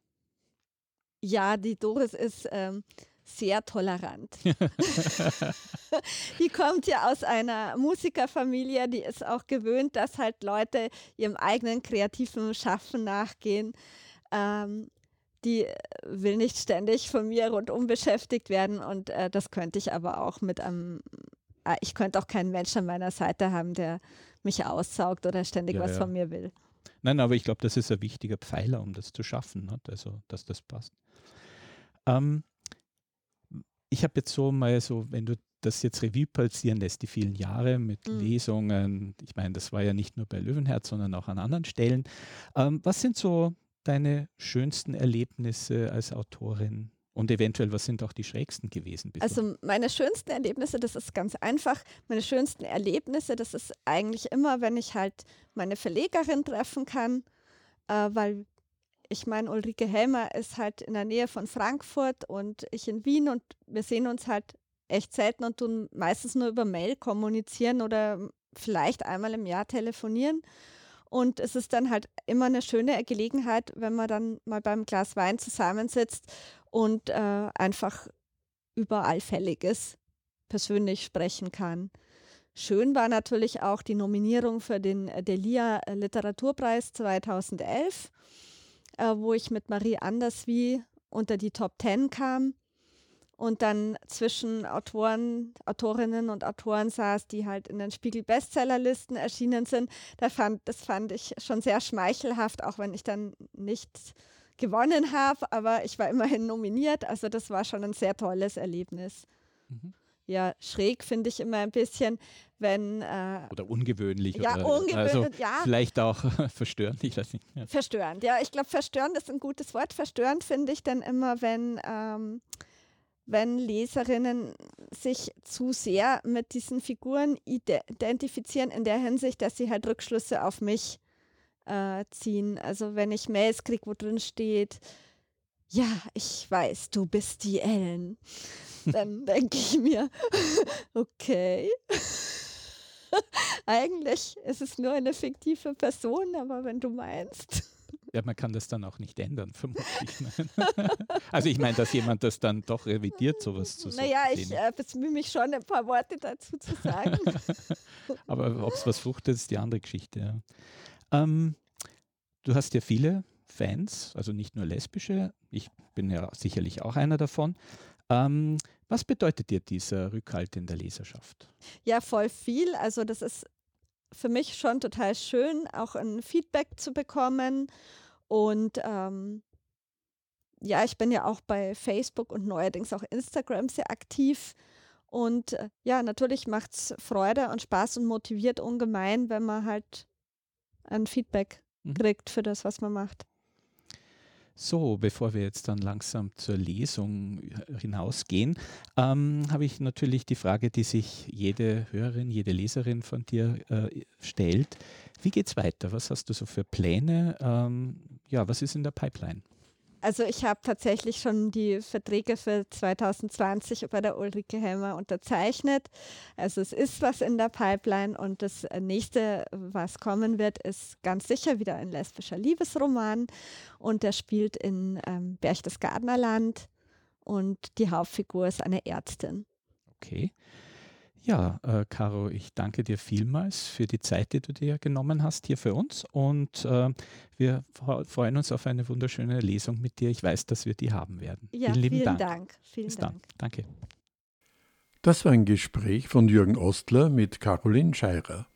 Ja, die Doris ist ähm, sehr tolerant. (laughs) (laughs) die kommt ja aus einer Musikerfamilie, die ist auch gewöhnt, dass halt Leute ihrem eigenen kreativen Schaffen nachgehen. Ähm, die will nicht ständig von mir rundum beschäftigt werden und äh, das könnte ich aber auch mit einem, äh, ich könnte auch keinen Menschen an meiner Seite haben, der mich aussaugt oder ständig ja, was ja. von mir will. Nein, aber ich glaube, das ist ein wichtiger Pfeiler, um das zu schaffen, ne? also dass das passt. Ähm, ich habe jetzt so mal so, wenn du das jetzt Revue passieren lässt, die vielen Jahre mit mhm. Lesungen, ich meine, das war ja nicht nur bei Löwenherz, sondern auch an anderen Stellen. Ähm, was sind so deine schönsten Erlebnisse als Autorin? Und eventuell, was sind auch die schrägsten gewesen? Bislang? Also meine schönsten Erlebnisse, das ist ganz einfach. Meine schönsten Erlebnisse, das ist eigentlich immer, wenn ich halt meine Verlegerin treffen kann, äh, weil ich meine, Ulrike Helmer ist halt in der Nähe von Frankfurt und ich in Wien und wir sehen uns halt echt selten und tun meistens nur über Mail kommunizieren oder vielleicht einmal im Jahr telefonieren. Und es ist dann halt immer eine schöne Gelegenheit, wenn man dann mal beim Glas Wein zusammensitzt und äh, einfach über Allfälliges persönlich sprechen kann. Schön war natürlich auch die Nominierung für den Delia Literaturpreis 2011 äh, wo ich mit Marie Anderswie unter die Top Ten kam und dann zwischen Autoren, Autorinnen und Autoren saß, die halt in den Spiegel-Bestsellerlisten erschienen sind. Da fand, das fand ich schon sehr schmeichelhaft, auch wenn ich dann nicht gewonnen habe, aber ich war immerhin nominiert. Also das war schon ein sehr tolles Erlebnis. Mhm ja, schräg finde ich immer ein bisschen, wenn. Äh, oder ungewöhnlich. Ja, oder, ungewöhnlich, also ja. Vielleicht auch (laughs) verstörend, ich weiß nicht. Ja. Verstörend, ja. Ich glaube, verstörend ist ein gutes Wort. Verstörend finde ich dann immer, wenn. Ähm, wenn Leserinnen sich zu sehr mit diesen Figuren identifizieren, in der Hinsicht, dass sie halt Rückschlüsse auf mich äh, ziehen. Also wenn ich Mails kriege, wo drin steht, ja, ich weiß, du bist die Ellen dann (laughs) denke ich mir, (laughs) okay. (laughs) Eigentlich ist es nur eine fiktive Person, aber wenn du meinst. Ja, man kann das dann auch nicht ändern, vermutlich. (laughs) also ich meine, dass jemand das dann doch revidiert, sowas zu sagen. Naja, ich äh, bemühe mich schon, ein paar Worte dazu zu sagen. (laughs) aber ob es was fruchtet, ist die andere Geschichte. Ja. Ähm, du hast ja viele Fans, also nicht nur lesbische, ich bin ja sicherlich auch einer davon. Ähm, was bedeutet dir dieser Rückhalt in der Leserschaft? Ja, voll viel. Also das ist für mich schon total schön, auch ein Feedback zu bekommen. Und ähm, ja, ich bin ja auch bei Facebook und neuerdings auch Instagram sehr aktiv. Und äh, ja, natürlich macht es Freude und Spaß und motiviert ungemein, wenn man halt ein Feedback mhm. kriegt für das, was man macht. So, bevor wir jetzt dann langsam zur Lesung hinausgehen, ähm, habe ich natürlich die Frage, die sich jede Hörerin, jede Leserin von dir äh, stellt. Wie geht es weiter? Was hast du so für Pläne? Ähm, ja, was ist in der Pipeline? Also ich habe tatsächlich schon die Verträge für 2020 bei der Ulrike Helmer unterzeichnet. Also es ist was in der Pipeline und das nächste, was kommen wird, ist ganz sicher wieder ein lesbischer Liebesroman und der spielt in ähm, Berchtesgadener Land und die Hauptfigur ist eine Ärztin. Okay. Ja, äh, Caro, ich danke dir vielmals für die Zeit, die du dir genommen hast hier für uns. Und äh, wir freuen uns auf eine wunderschöne Lesung mit dir. Ich weiß, dass wir die haben werden. Ja, vielen, vielen Dank. Dank. Vielen Bis Dank. Dann. Danke. Das war ein Gespräch von Jürgen Ostler mit Caroline Scheirer.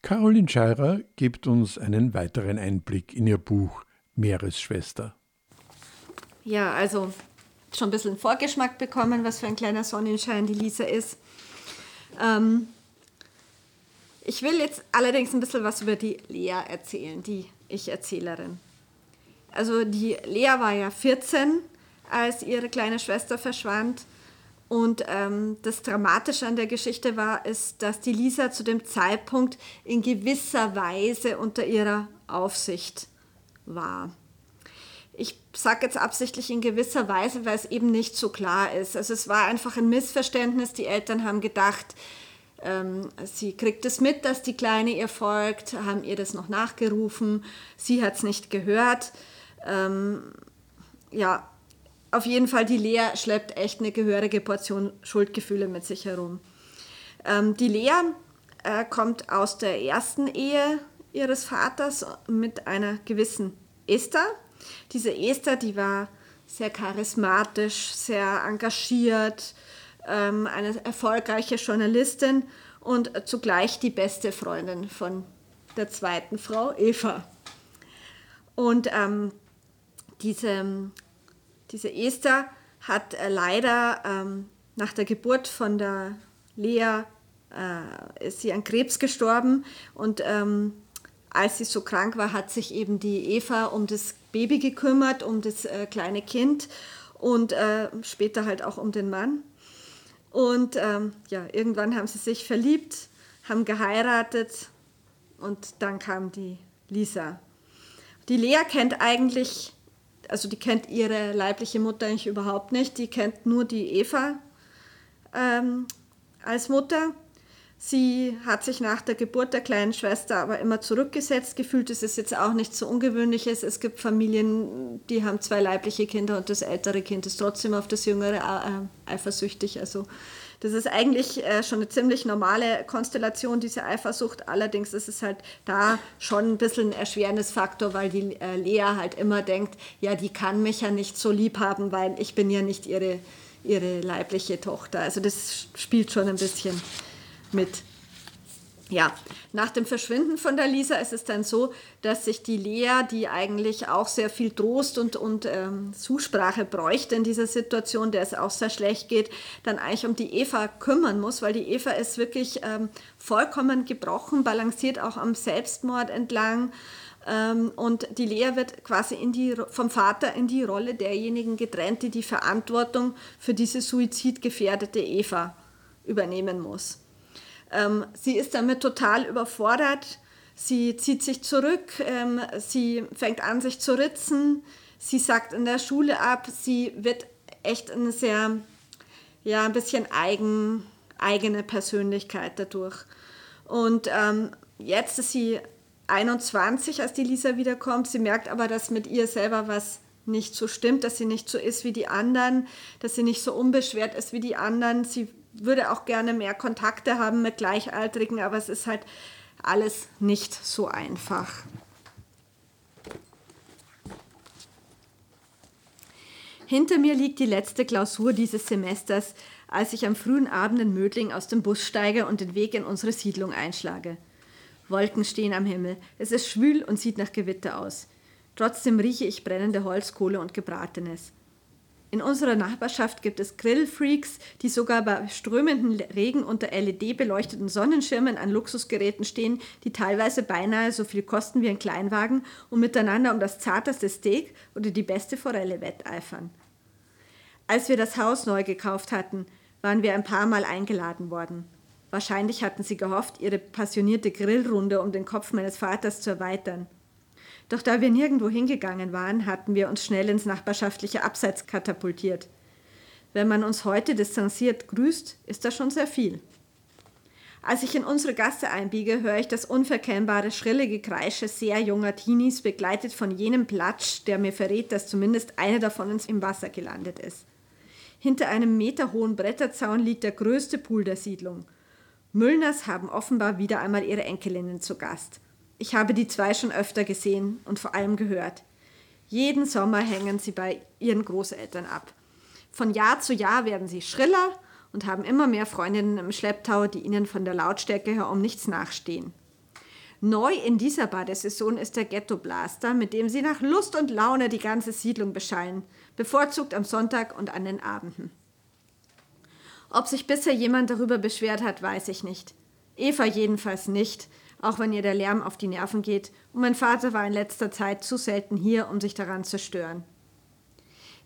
Caroline Scheirer gibt uns einen weiteren Einblick in ihr Buch Meeresschwester. Ja, also schon ein bisschen Vorgeschmack bekommen, was für ein kleiner Sonnenschein die Lisa ist. Ähm, ich will jetzt allerdings ein bisschen was über die Lea erzählen, die Ich-Erzählerin. Also die Lea war ja 14, als ihre kleine Schwester verschwand Und ähm, das Dramatische an der Geschichte war, ist, dass die Lisa zu dem Zeitpunkt in gewisser Weise unter ihrer Aufsicht war. Ich sage jetzt absichtlich in gewisser Weise, weil es eben nicht so klar ist. Also es war einfach ein Missverständnis. Die Eltern haben gedacht, ähm, sie kriegt es mit, dass die Kleine ihr folgt, haben ihr das noch nachgerufen. Sie hat es nicht gehört. Ähm, ja, auf jeden Fall, die Lea schleppt echt eine gehörige Portion Schuldgefühle mit sich herum. Ähm, die Lea äh, kommt aus der ersten Ehe ihres Vaters mit einer gewissen Esther. Diese Esther, die war sehr charismatisch, sehr engagiert, ähm, eine erfolgreiche Journalistin und zugleich die beste Freundin von der zweiten Frau, Eva. Und ähm, diese, diese Esther hat äh, leider ähm, nach der Geburt von der Lea äh, ist sie an Krebs gestorben und ähm, als sie so krank war, hat sich eben die Eva um das Baby gekümmert, um das äh, kleine Kind und äh, später halt auch um den Mann. Und ähm, ja, irgendwann haben sie sich verliebt, haben geheiratet und dann kam die Lisa. Die Lea kennt eigentlich, also die kennt ihre leibliche Mutter eigentlich überhaupt nicht, die kennt nur die Eva ähm, als Mutter Sie hat sich nach der Geburt der kleinen Schwester aber immer zurückgesetzt gefühlt. Das ist jetzt auch nichts so Ungewöhnliches. Es gibt Familien, die haben zwei leibliche Kinder und das ältere Kind ist trotzdem auf das jüngere äh, eifersüchtig. Also das ist eigentlich äh, schon eine ziemlich normale Konstellation, diese Eifersucht. Allerdings ist es halt da schon ein bisschen ein erschwerendes Faktor, weil die äh, Lea halt immer denkt, ja, die kann mich ja nicht so lieb haben, weil ich bin ja nicht ihre, ihre leibliche Tochter. Also das spielt schon ein bisschen mit. Ja, nach dem Verschwinden von der Lisa ist es dann so, dass sich die Lea, die eigentlich auch sehr viel Trost und, und ähm, Zusprache bräuchte in dieser Situation, der es auch sehr schlecht geht, dann eigentlich um die Eva kümmern muss, weil die Eva ist wirklich ähm, vollkommen gebrochen, balanciert auch am Selbstmord entlang. Ähm, und die Lea wird quasi in die, vom Vater in die Rolle derjenigen getrennt, die die Verantwortung für diese suizidgefährdete Eva übernehmen muss. Ähm, sie ist damit total überfordert. Sie zieht sich zurück, ähm, sie fängt an, sich zu ritzen, sie sagt in der Schule ab, sie wird echt eine sehr, ja, ein bisschen eigen, eigene Persönlichkeit dadurch. Und ähm, jetzt ist sie 21, als die Lisa wiederkommt. Sie merkt aber, dass mit ihr selber was nicht so stimmt, dass sie nicht so ist wie die anderen, dass sie nicht so unbeschwert ist wie die anderen. Sie würde auch gerne mehr Kontakte haben mit Gleichaltrigen, aber es ist halt alles nicht so einfach. Hinter mir liegt die letzte Klausur dieses Semesters, als ich am frühen Abend in Mödling aus dem Bus steige und den Weg in unsere Siedlung einschlage. Wolken stehen am Himmel, es ist schwül und sieht nach Gewitter aus. Trotzdem rieche ich brennende Holzkohle und Gebratenes. In unserer Nachbarschaft gibt es Grillfreaks, die sogar bei strömenden Regen unter LED-beleuchteten Sonnenschirmen an Luxusgeräten stehen, die teilweise beinahe so viel kosten wie ein Kleinwagen und miteinander um das zarteste Steak oder die beste Forelle wetteifern. Als wir das Haus neu gekauft hatten, waren wir ein paar Mal eingeladen worden. Wahrscheinlich hatten sie gehofft, ihre passionierte Grillrunde um den Kopf meines Vaters zu erweitern. Doch da wir nirgendwo hingegangen waren, hatten wir uns schnell ins nachbarschaftliche Abseits katapultiert. Wenn man uns heute distanziert grüßt, ist das schon sehr viel. Als ich in unsere Gasse einbiege, höre ich das unverkennbare, schrille Gekreische sehr junger Teenies, begleitet von jenem Platsch, der mir verrät, dass zumindest eine davon im Wasser gelandet ist. Hinter einem meterhohen Bretterzaun liegt der größte Pool der Siedlung. Müllners haben offenbar wieder einmal ihre Enkelinnen zu Gast. Ich habe die zwei schon öfter gesehen und vor allem gehört. Jeden Sommer hängen sie bei ihren Großeltern ab. Von Jahr zu Jahr werden sie schriller und haben immer mehr Freundinnen im Schlepptau, die ihnen von der Lautstärke her um nichts nachstehen. Neu in dieser Badesaison ist der Ghetto Blaster, mit dem sie nach Lust und Laune die ganze Siedlung beschallen, bevorzugt am Sonntag und an den Abenden. Ob sich bisher jemand darüber beschwert hat, weiß ich nicht. Eva jedenfalls nicht, auch wenn ihr der Lärm auf die Nerven geht, und mein Vater war in letzter Zeit zu selten hier, um sich daran zu stören.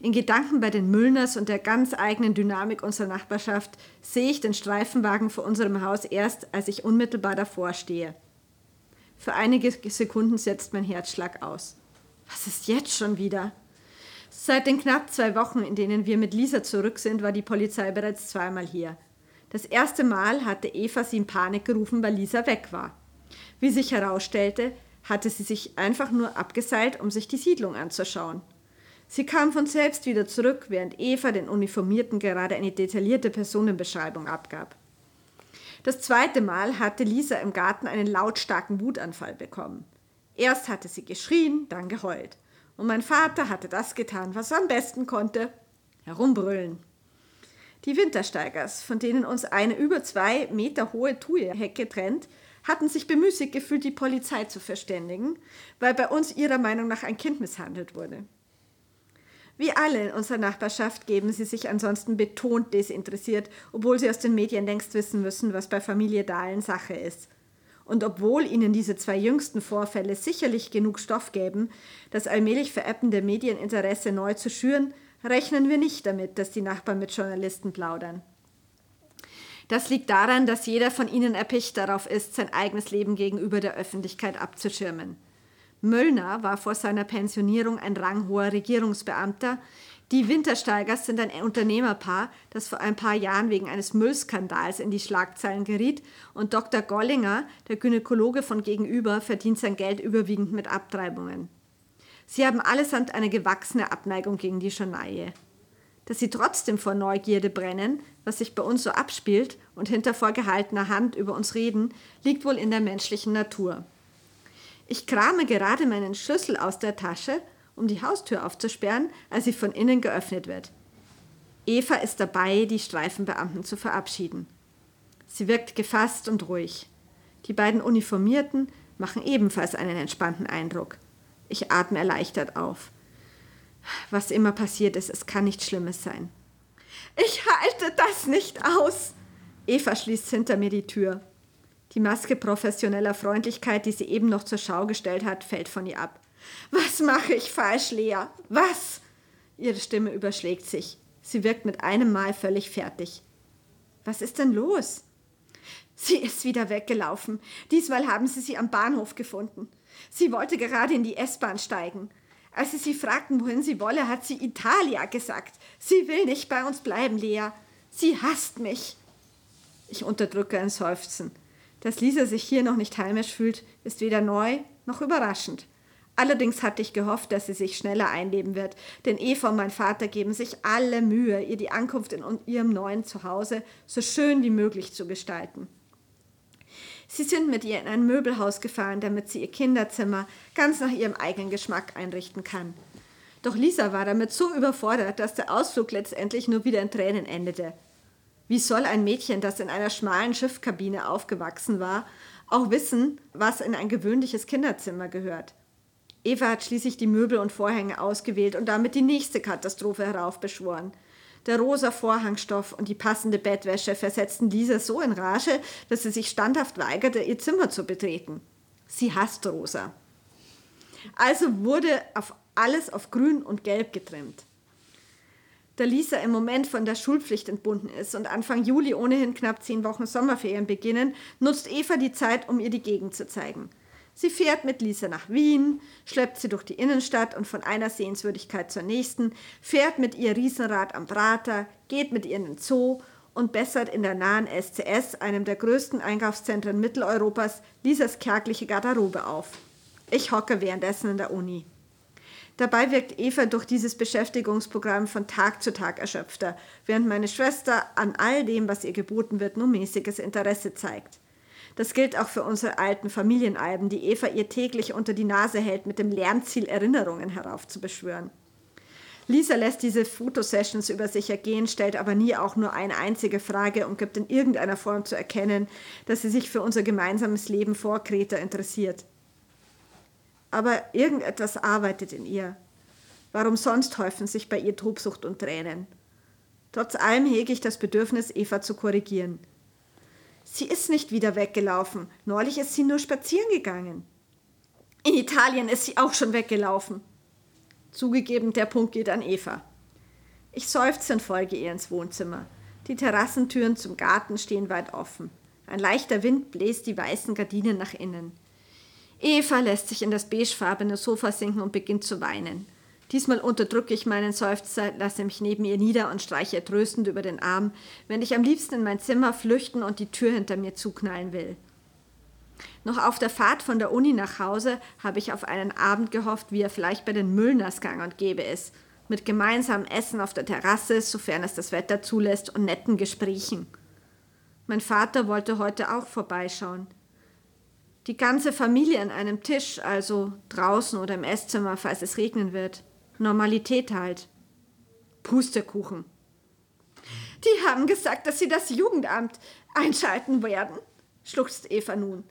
In Gedanken bei den Müllners und der ganz eigenen Dynamik unserer Nachbarschaft sehe ich den Streifenwagen vor unserem Haus erst, als ich unmittelbar davor stehe. Für einige Sekunden setzt mein Herzschlag aus. Was ist jetzt schon wieder? Seit den knapp zwei Wochen, in denen wir mit Lisa zurück sind, war die Polizei bereits zweimal hier. Das erste Mal hatte Eva sie in Panik gerufen, weil Lisa weg war. Wie sich herausstellte, hatte sie sich einfach nur abgeseilt, um sich die Siedlung anzuschauen. Sie kam von selbst wieder zurück, während Eva den Uniformierten gerade eine detaillierte Personenbeschreibung abgab. Das zweite Mal hatte Lisa im Garten einen lautstarken Wutanfall bekommen. Erst hatte sie geschrien, dann geheult. Und mein Vater hatte das getan, was er am besten konnte: herumbrüllen. Die Wintersteigers, von denen uns eine über zwei Meter hohe Thuja-Hecke trennt, hatten sich bemüßigt gefühlt, die Polizei zu verständigen, weil bei uns ihrer Meinung nach ein Kind misshandelt wurde. Wie alle in unserer Nachbarschaft geben sie sich ansonsten betont desinteressiert, obwohl sie aus den Medien längst wissen müssen, was bei Familie Dahlen Sache ist. Und obwohl ihnen diese zwei jüngsten Vorfälle sicherlich genug Stoff geben, das allmählich veräppende Medieninteresse neu zu schüren, rechnen wir nicht damit, dass die Nachbarn mit Journalisten plaudern. Das liegt daran, dass jeder von ihnen erpicht darauf ist, sein eigenes Leben gegenüber der Öffentlichkeit abzuschirmen. Möllner war vor seiner Pensionierung ein ranghoher Regierungsbeamter. Die Wintersteigers sind ein Unternehmerpaar, das vor ein paar Jahren wegen eines Müllskandals in die Schlagzeilen geriet. Und Dr. Gollinger, der Gynäkologe von gegenüber, verdient sein Geld überwiegend mit Abtreibungen. Sie haben allesamt eine gewachsene Abneigung gegen die Journaille. Dass sie trotzdem vor Neugierde brennen, was sich bei uns so abspielt und hinter vorgehaltener Hand über uns reden, liegt wohl in der menschlichen Natur. Ich krame gerade meinen Schlüssel aus der Tasche, um die Haustür aufzusperren, als sie von innen geöffnet wird. Eva ist dabei, die Streifenbeamten zu verabschieden. Sie wirkt gefasst und ruhig. Die beiden Uniformierten machen ebenfalls einen entspannten Eindruck. Ich atme erleichtert auf. Was immer passiert ist, es kann nichts Schlimmes sein. Ich halte das nicht aus. Eva schließt hinter mir die Tür. Die Maske professioneller Freundlichkeit, die sie eben noch zur Schau gestellt hat, fällt von ihr ab. Was mache ich falsch, Lea? Was? Ihre Stimme überschlägt sich. Sie wirkt mit einem Mal völlig fertig. Was ist denn los? Sie ist wieder weggelaufen. Diesmal haben sie sie am Bahnhof gefunden. Sie wollte gerade in die S-Bahn steigen. Als sie sie fragten, wohin sie wolle, hat sie Italia gesagt. Sie will nicht bei uns bleiben, Lea. Sie hasst mich. Ich unterdrücke ein Seufzen. Dass Lisa sich hier noch nicht heimisch fühlt, ist weder neu noch überraschend. Allerdings hatte ich gehofft, dass sie sich schneller einleben wird, denn Eva und mein Vater geben sich alle Mühe, ihr die Ankunft in ihrem neuen Zuhause so schön wie möglich zu gestalten. Sie sind mit ihr in ein Möbelhaus gefahren, damit sie ihr Kinderzimmer ganz nach ihrem eigenen Geschmack einrichten kann. Doch Lisa war damit so überfordert, dass der Ausflug letztendlich nur wieder in Tränen endete. Wie soll ein Mädchen, das in einer schmalen Schiffkabine aufgewachsen war, auch wissen, was in ein gewöhnliches Kinderzimmer gehört? Eva hat schließlich die Möbel und Vorhänge ausgewählt und damit die nächste Katastrophe heraufbeschworen. Der rosa Vorhangstoff und die passende Bettwäsche versetzten Lisa so in Rage, dass sie sich standhaft weigerte, ihr Zimmer zu betreten. Sie hasst rosa. Also wurde auf alles auf grün und gelb getrimmt da Lisa im Moment von der Schulpflicht entbunden ist und Anfang Juli ohnehin knapp zehn Wochen Sommerferien beginnen, nutzt Eva die Zeit, um ihr die Gegend zu zeigen. Sie fährt mit Lisa nach Wien, schleppt sie durch die Innenstadt und von einer Sehenswürdigkeit zur nächsten, fährt mit ihr Riesenrad am Prater, geht mit ihr in den Zoo und bessert in der nahen SCS, einem der größten Einkaufszentren Mitteleuropas, Lisas kärgliche Garderobe auf. Ich hocke währenddessen in der Uni. Dabei wirkt Eva durch dieses Beschäftigungsprogramm von Tag zu Tag erschöpfter, während meine Schwester an all dem, was ihr geboten wird, nur mäßiges Interesse zeigt. Das gilt auch für unsere alten Familienalben, die Eva ihr täglich unter die Nase hält, mit dem Lernziel Erinnerungen heraufzubeschwören. Lisa lässt diese Fotosessions über sich ergehen, stellt aber nie auch nur eine einzige Frage und gibt in irgendeiner Form zu erkennen, dass sie sich für unser gemeinsames Leben vor Kreta interessiert aber irgendetwas arbeitet in ihr. Warum sonst häufen sich bei ihr Trubsucht und Tränen? Trotz allem hege ich das Bedürfnis, Eva zu korrigieren. Sie ist nicht wieder weggelaufen. Neulich ist sie nur spazieren gegangen. In Italien ist sie auch schon weggelaufen. Zugegeben, der Punkt geht an Eva. Ich seufze und folge ihr ins Wohnzimmer. Die Terrassentüren zum Garten stehen weit offen. Ein leichter Wind bläst die weißen Gardinen nach innen. Eva lässt sich in das beigefarbene Sofa sinken und beginnt zu weinen. Diesmal unterdrücke ich meinen Seufzer, lasse mich neben ihr nieder und streiche tröstend über den Arm, wenn ich am liebsten in mein Zimmer flüchten und die Tür hinter mir zuknallen will. Noch auf der Fahrt von der Uni nach Hause habe ich auf einen Abend gehofft, wie er vielleicht bei den Müllners gang und gäbe ist, mit gemeinsamem Essen auf der Terrasse, sofern es das Wetter zulässt, und netten Gesprächen. Mein Vater wollte heute auch vorbeischauen. Die ganze Familie an einem Tisch, also draußen oder im Esszimmer, falls es regnen wird. Normalität halt. Pustekuchen. Die haben gesagt, dass sie das Jugendamt einschalten werden, schluchzt Eva nun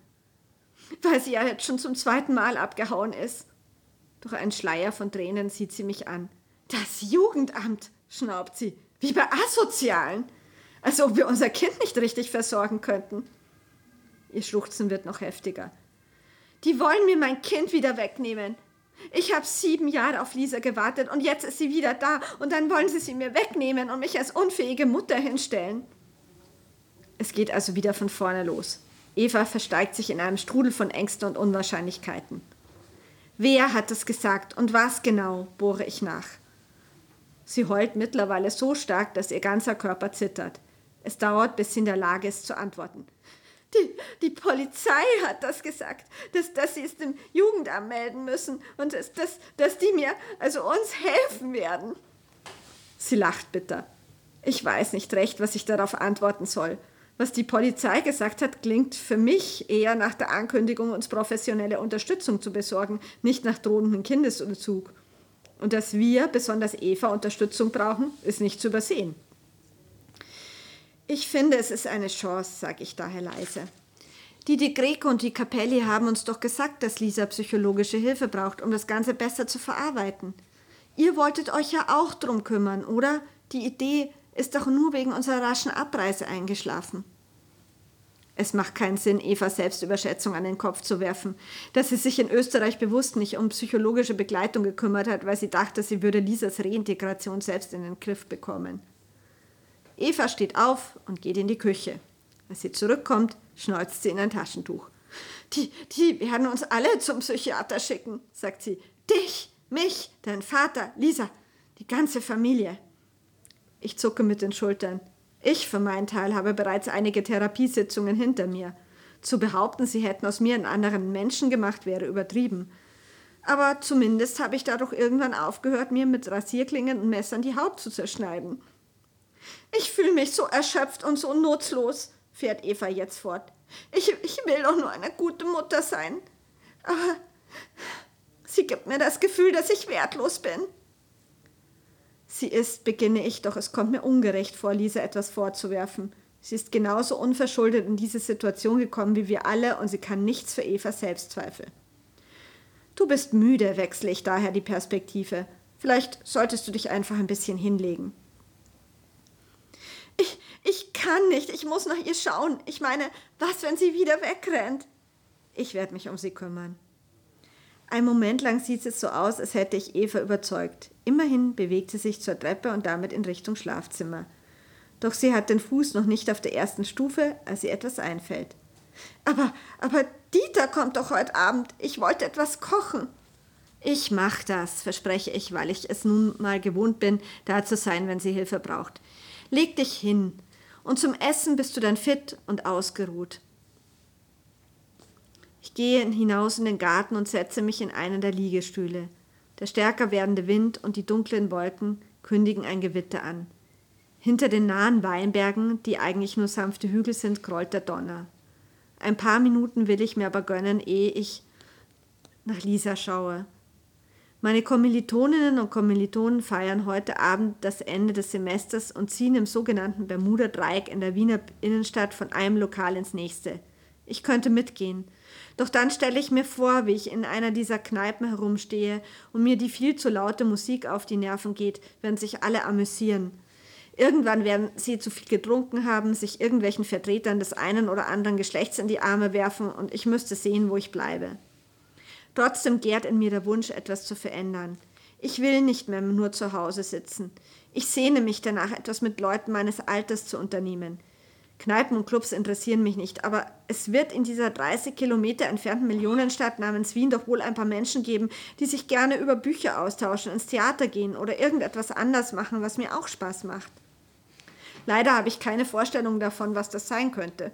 weil sie ja jetzt schon zum zweiten Mal abgehauen ist. Durch einen Schleier von Tränen sieht sie mich an. Das Jugendamt, schnaubt sie, wie bei Asozialen. Als ob wir unser Kind nicht richtig versorgen könnten. Ihr Schluchzen wird noch heftiger. Die wollen mir mein Kind wieder wegnehmen. Ich habe sieben Jahre auf Lisa gewartet und jetzt ist sie wieder da und dann wollen sie sie mir wegnehmen und mich als unfähige Mutter hinstellen. Es geht also wieder von vorne los. Eva versteigt sich in einem Strudel von Ängsten und Unwahrscheinlichkeiten. Wer hat es gesagt und was genau, bohre ich nach. Sie heult mittlerweile so stark, dass ihr ganzer Körper zittert. Es dauert, bis sie in der Lage ist zu antworten. Die, die Polizei hat das gesagt, dass, dass sie es dem Jugendamt melden müssen und dass, dass, dass die mir, also uns, helfen werden. Sie lacht bitter. Ich weiß nicht recht, was ich darauf antworten soll. Was die Polizei gesagt hat, klingt für mich eher nach der Ankündigung, uns professionelle Unterstützung zu besorgen, nicht nach drohendem Kindesentzug. Und dass wir, besonders Eva, Unterstützung brauchen, ist nicht zu übersehen. Ich finde, es ist eine Chance, sage ich daher leise. Die De Greco und die Capelli haben uns doch gesagt, dass Lisa psychologische Hilfe braucht, um das Ganze besser zu verarbeiten. Ihr wolltet euch ja auch drum kümmern, oder? Die Idee ist doch nur wegen unserer raschen Abreise eingeschlafen. Es macht keinen Sinn, Eva Selbstüberschätzung an den Kopf zu werfen, dass sie sich in Österreich bewusst nicht um psychologische Begleitung gekümmert hat, weil sie dachte, sie würde Lisas Reintegration selbst in den Griff bekommen. Eva steht auf und geht in die Küche. Als sie zurückkommt, schneuzt sie in ein Taschentuch. Die, die werden uns alle zum Psychiater schicken, sagt sie. Dich, mich, dein Vater, Lisa, die ganze Familie. Ich zucke mit den Schultern. Ich für meinen Teil habe bereits einige Therapiesitzungen hinter mir. Zu behaupten, sie hätten aus mir einen anderen Menschen gemacht, wäre übertrieben. Aber zumindest habe ich dadurch irgendwann aufgehört, mir mit Rasierklingen und Messern die Haut zu zerschneiden. Ich fühle mich so erschöpft und so nutzlos, fährt Eva jetzt fort. Ich, ich will doch nur eine gute Mutter sein. Aber sie gibt mir das Gefühl, dass ich wertlos bin. Sie ist, beginne ich, doch es kommt mir ungerecht vor, Lisa etwas vorzuwerfen. Sie ist genauso unverschuldet in diese Situation gekommen wie wir alle und sie kann nichts für Eva Selbstzweifel. Du bist müde, wechsle ich daher die Perspektive. Vielleicht solltest du dich einfach ein bisschen hinlegen. Ich, ich kann nicht, ich muss nach ihr schauen. Ich meine, was, wenn sie wieder wegrennt? Ich werde mich um sie kümmern. Ein Moment lang sieht es so aus, als hätte ich Eva überzeugt. Immerhin bewegt sie sich zur Treppe und damit in Richtung Schlafzimmer. Doch sie hat den Fuß noch nicht auf der ersten Stufe, als ihr etwas einfällt. Aber, aber Dieter kommt doch heute Abend. Ich wollte etwas kochen. Ich mach das, verspreche ich, weil ich es nun mal gewohnt bin, da zu sein, wenn sie Hilfe braucht. Leg dich hin. Und zum Essen bist du dann fit und ausgeruht. Ich gehe hinaus in den Garten und setze mich in einen der Liegestühle. Der stärker werdende Wind und die dunklen Wolken kündigen ein Gewitter an. Hinter den nahen Weinbergen, die eigentlich nur sanfte Hügel sind, grollt der Donner. Ein paar Minuten will ich mir aber gönnen, ehe ich nach Lisa schaue. Meine Kommilitoninnen und Kommilitonen feiern heute Abend das Ende des Semesters und ziehen im sogenannten Bermuda-Dreieck in der Wiener Innenstadt von einem Lokal ins nächste. Ich könnte mitgehen, doch dann stelle ich mir vor, wie ich in einer dieser Kneipen herumstehe und mir die viel zu laute Musik auf die Nerven geht, während sich alle amüsieren. Irgendwann werden sie zu viel getrunken haben, sich irgendwelchen Vertretern des einen oder anderen Geschlechts in die Arme werfen und ich müsste sehen, wo ich bleibe. Trotzdem gärt in mir der Wunsch, etwas zu verändern. Ich will nicht mehr nur zu Hause sitzen. Ich sehne mich danach, etwas mit Leuten meines Alters zu unternehmen. Kneipen und Clubs interessieren mich nicht, aber es wird in dieser 30 Kilometer entfernten Millionenstadt namens Wien doch wohl ein paar Menschen geben, die sich gerne über Bücher austauschen, ins Theater gehen oder irgendetwas anders machen, was mir auch Spaß macht. Leider habe ich keine Vorstellung davon, was das sein könnte.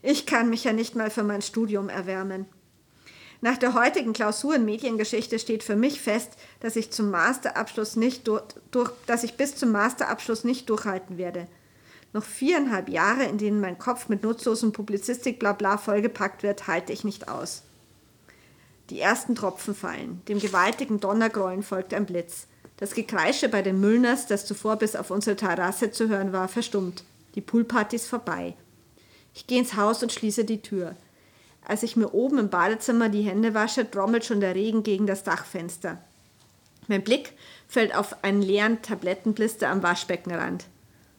Ich kann mich ja nicht mal für mein Studium erwärmen. Nach der heutigen Klausur in Mediengeschichte steht für mich fest, dass ich zum Masterabschluss nicht durch, durch, dass ich bis zum Masterabschluss nicht durchhalten werde. Noch viereinhalb Jahre, in denen mein Kopf mit nutzlosen Publizistik-Blabla vollgepackt wird, halte ich nicht aus. Die ersten Tropfen fallen. Dem gewaltigen Donnergrollen folgt ein Blitz. Das Gekreische bei den Müllners, das zuvor bis auf unsere Terrasse zu hören war, verstummt. Die Poolparty ist vorbei. Ich gehe ins Haus und schließe die Tür. Als ich mir oben im Badezimmer die Hände wasche, trommelt schon der Regen gegen das Dachfenster. Mein Blick fällt auf einen leeren Tablettenblister am Waschbeckenrand.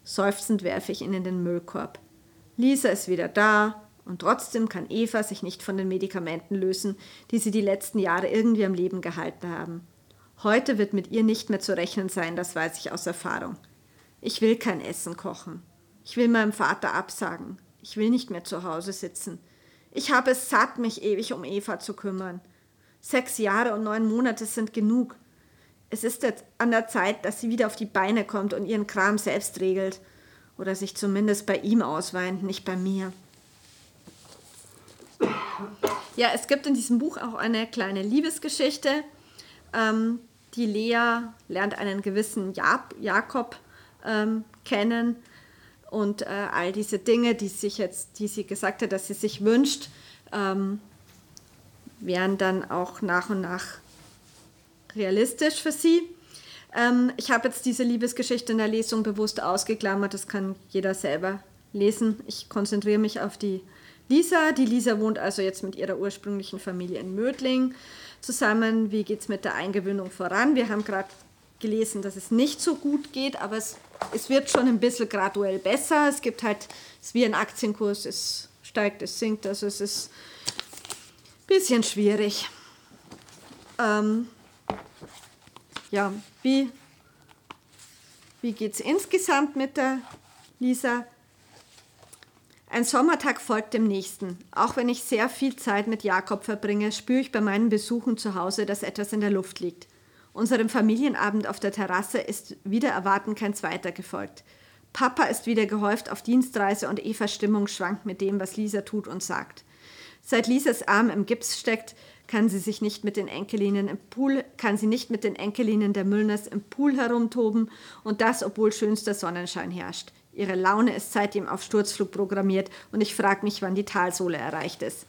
Seufzend werfe ich ihn in den Müllkorb. Lisa ist wieder da und trotzdem kann Eva sich nicht von den Medikamenten lösen, die sie die letzten Jahre irgendwie am Leben gehalten haben. Heute wird mit ihr nicht mehr zu rechnen sein, das weiß ich aus Erfahrung. Ich will kein Essen kochen. Ich will meinem Vater absagen. Ich will nicht mehr zu Hause sitzen. Ich habe es satt, mich ewig um Eva zu kümmern. Sechs Jahre und neun Monate sind genug. Es ist jetzt an der Zeit, dass sie wieder auf die Beine kommt und ihren Kram selbst regelt. Oder sich zumindest bei ihm ausweint, nicht bei mir. Ja, es gibt in diesem Buch auch eine kleine Liebesgeschichte. Ähm, die Lea lernt einen gewissen Jakob ähm, kennen und äh, all diese Dinge, die sich jetzt, die sie gesagt hat, dass sie sich wünscht, ähm, werden dann auch nach und nach realistisch für sie. Ähm, ich habe jetzt diese Liebesgeschichte in der Lesung bewusst ausgeklammert, das kann jeder selber lesen. Ich konzentriere mich auf die Lisa. Die Lisa wohnt also jetzt mit ihrer ursprünglichen Familie in Mödling zusammen. Wie geht es mit der Eingewöhnung voran? Wir haben gerade gelesen, dass es nicht so gut geht, aber es, es wird schon ein bisschen graduell besser. Es gibt halt, es ist wie ein Aktienkurs, es steigt, es sinkt, also es ist ein bisschen schwierig. Ähm, ja, wie, wie geht es insgesamt mit der Lisa? Ein Sommertag folgt dem nächsten. Auch wenn ich sehr viel Zeit mit Jakob verbringe, spüre ich bei meinen Besuchen zu Hause, dass etwas in der Luft liegt. Unserem Familienabend auf der Terrasse ist wieder erwarten kein zweiter gefolgt. Papa ist wieder gehäuft auf Dienstreise und Evas Stimmung schwankt mit dem, was Lisa tut und sagt. Seit Lisas Arm im Gips steckt, kann sie sich nicht mit den Enkelinnen im Pool, kann sie nicht mit den Enkelinnen der Müllners im Pool herumtoben und das, obwohl schönster Sonnenschein herrscht. Ihre Laune ist seitdem auf Sturzflug programmiert und ich frage mich, wann die Talsohle erreicht ist.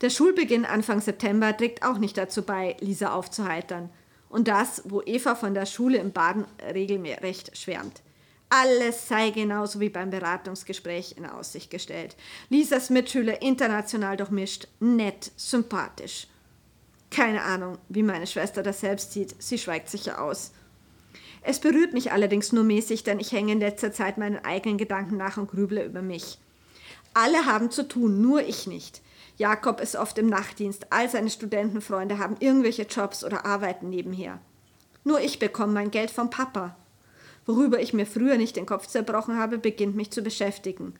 Der Schulbeginn Anfang September trägt auch nicht dazu bei, Lisa aufzuheitern. Und das, wo Eva von der Schule im Baden regelrecht schwärmt. Alles sei genauso wie beim Beratungsgespräch in Aussicht gestellt. Lisas Mitschüler international durchmischt, nett, sympathisch. Keine Ahnung, wie meine Schwester das selbst sieht. Sie schweigt sicher aus. Es berührt mich allerdings nur mäßig, denn ich hänge in letzter Zeit meinen eigenen Gedanken nach und grüble über mich. Alle haben zu tun, nur ich nicht. Jakob ist oft im Nachtdienst, all seine Studentenfreunde haben irgendwelche Jobs oder arbeiten nebenher. Nur ich bekomme mein Geld vom Papa worüber ich mir früher nicht den Kopf zerbrochen habe, beginnt mich zu beschäftigen.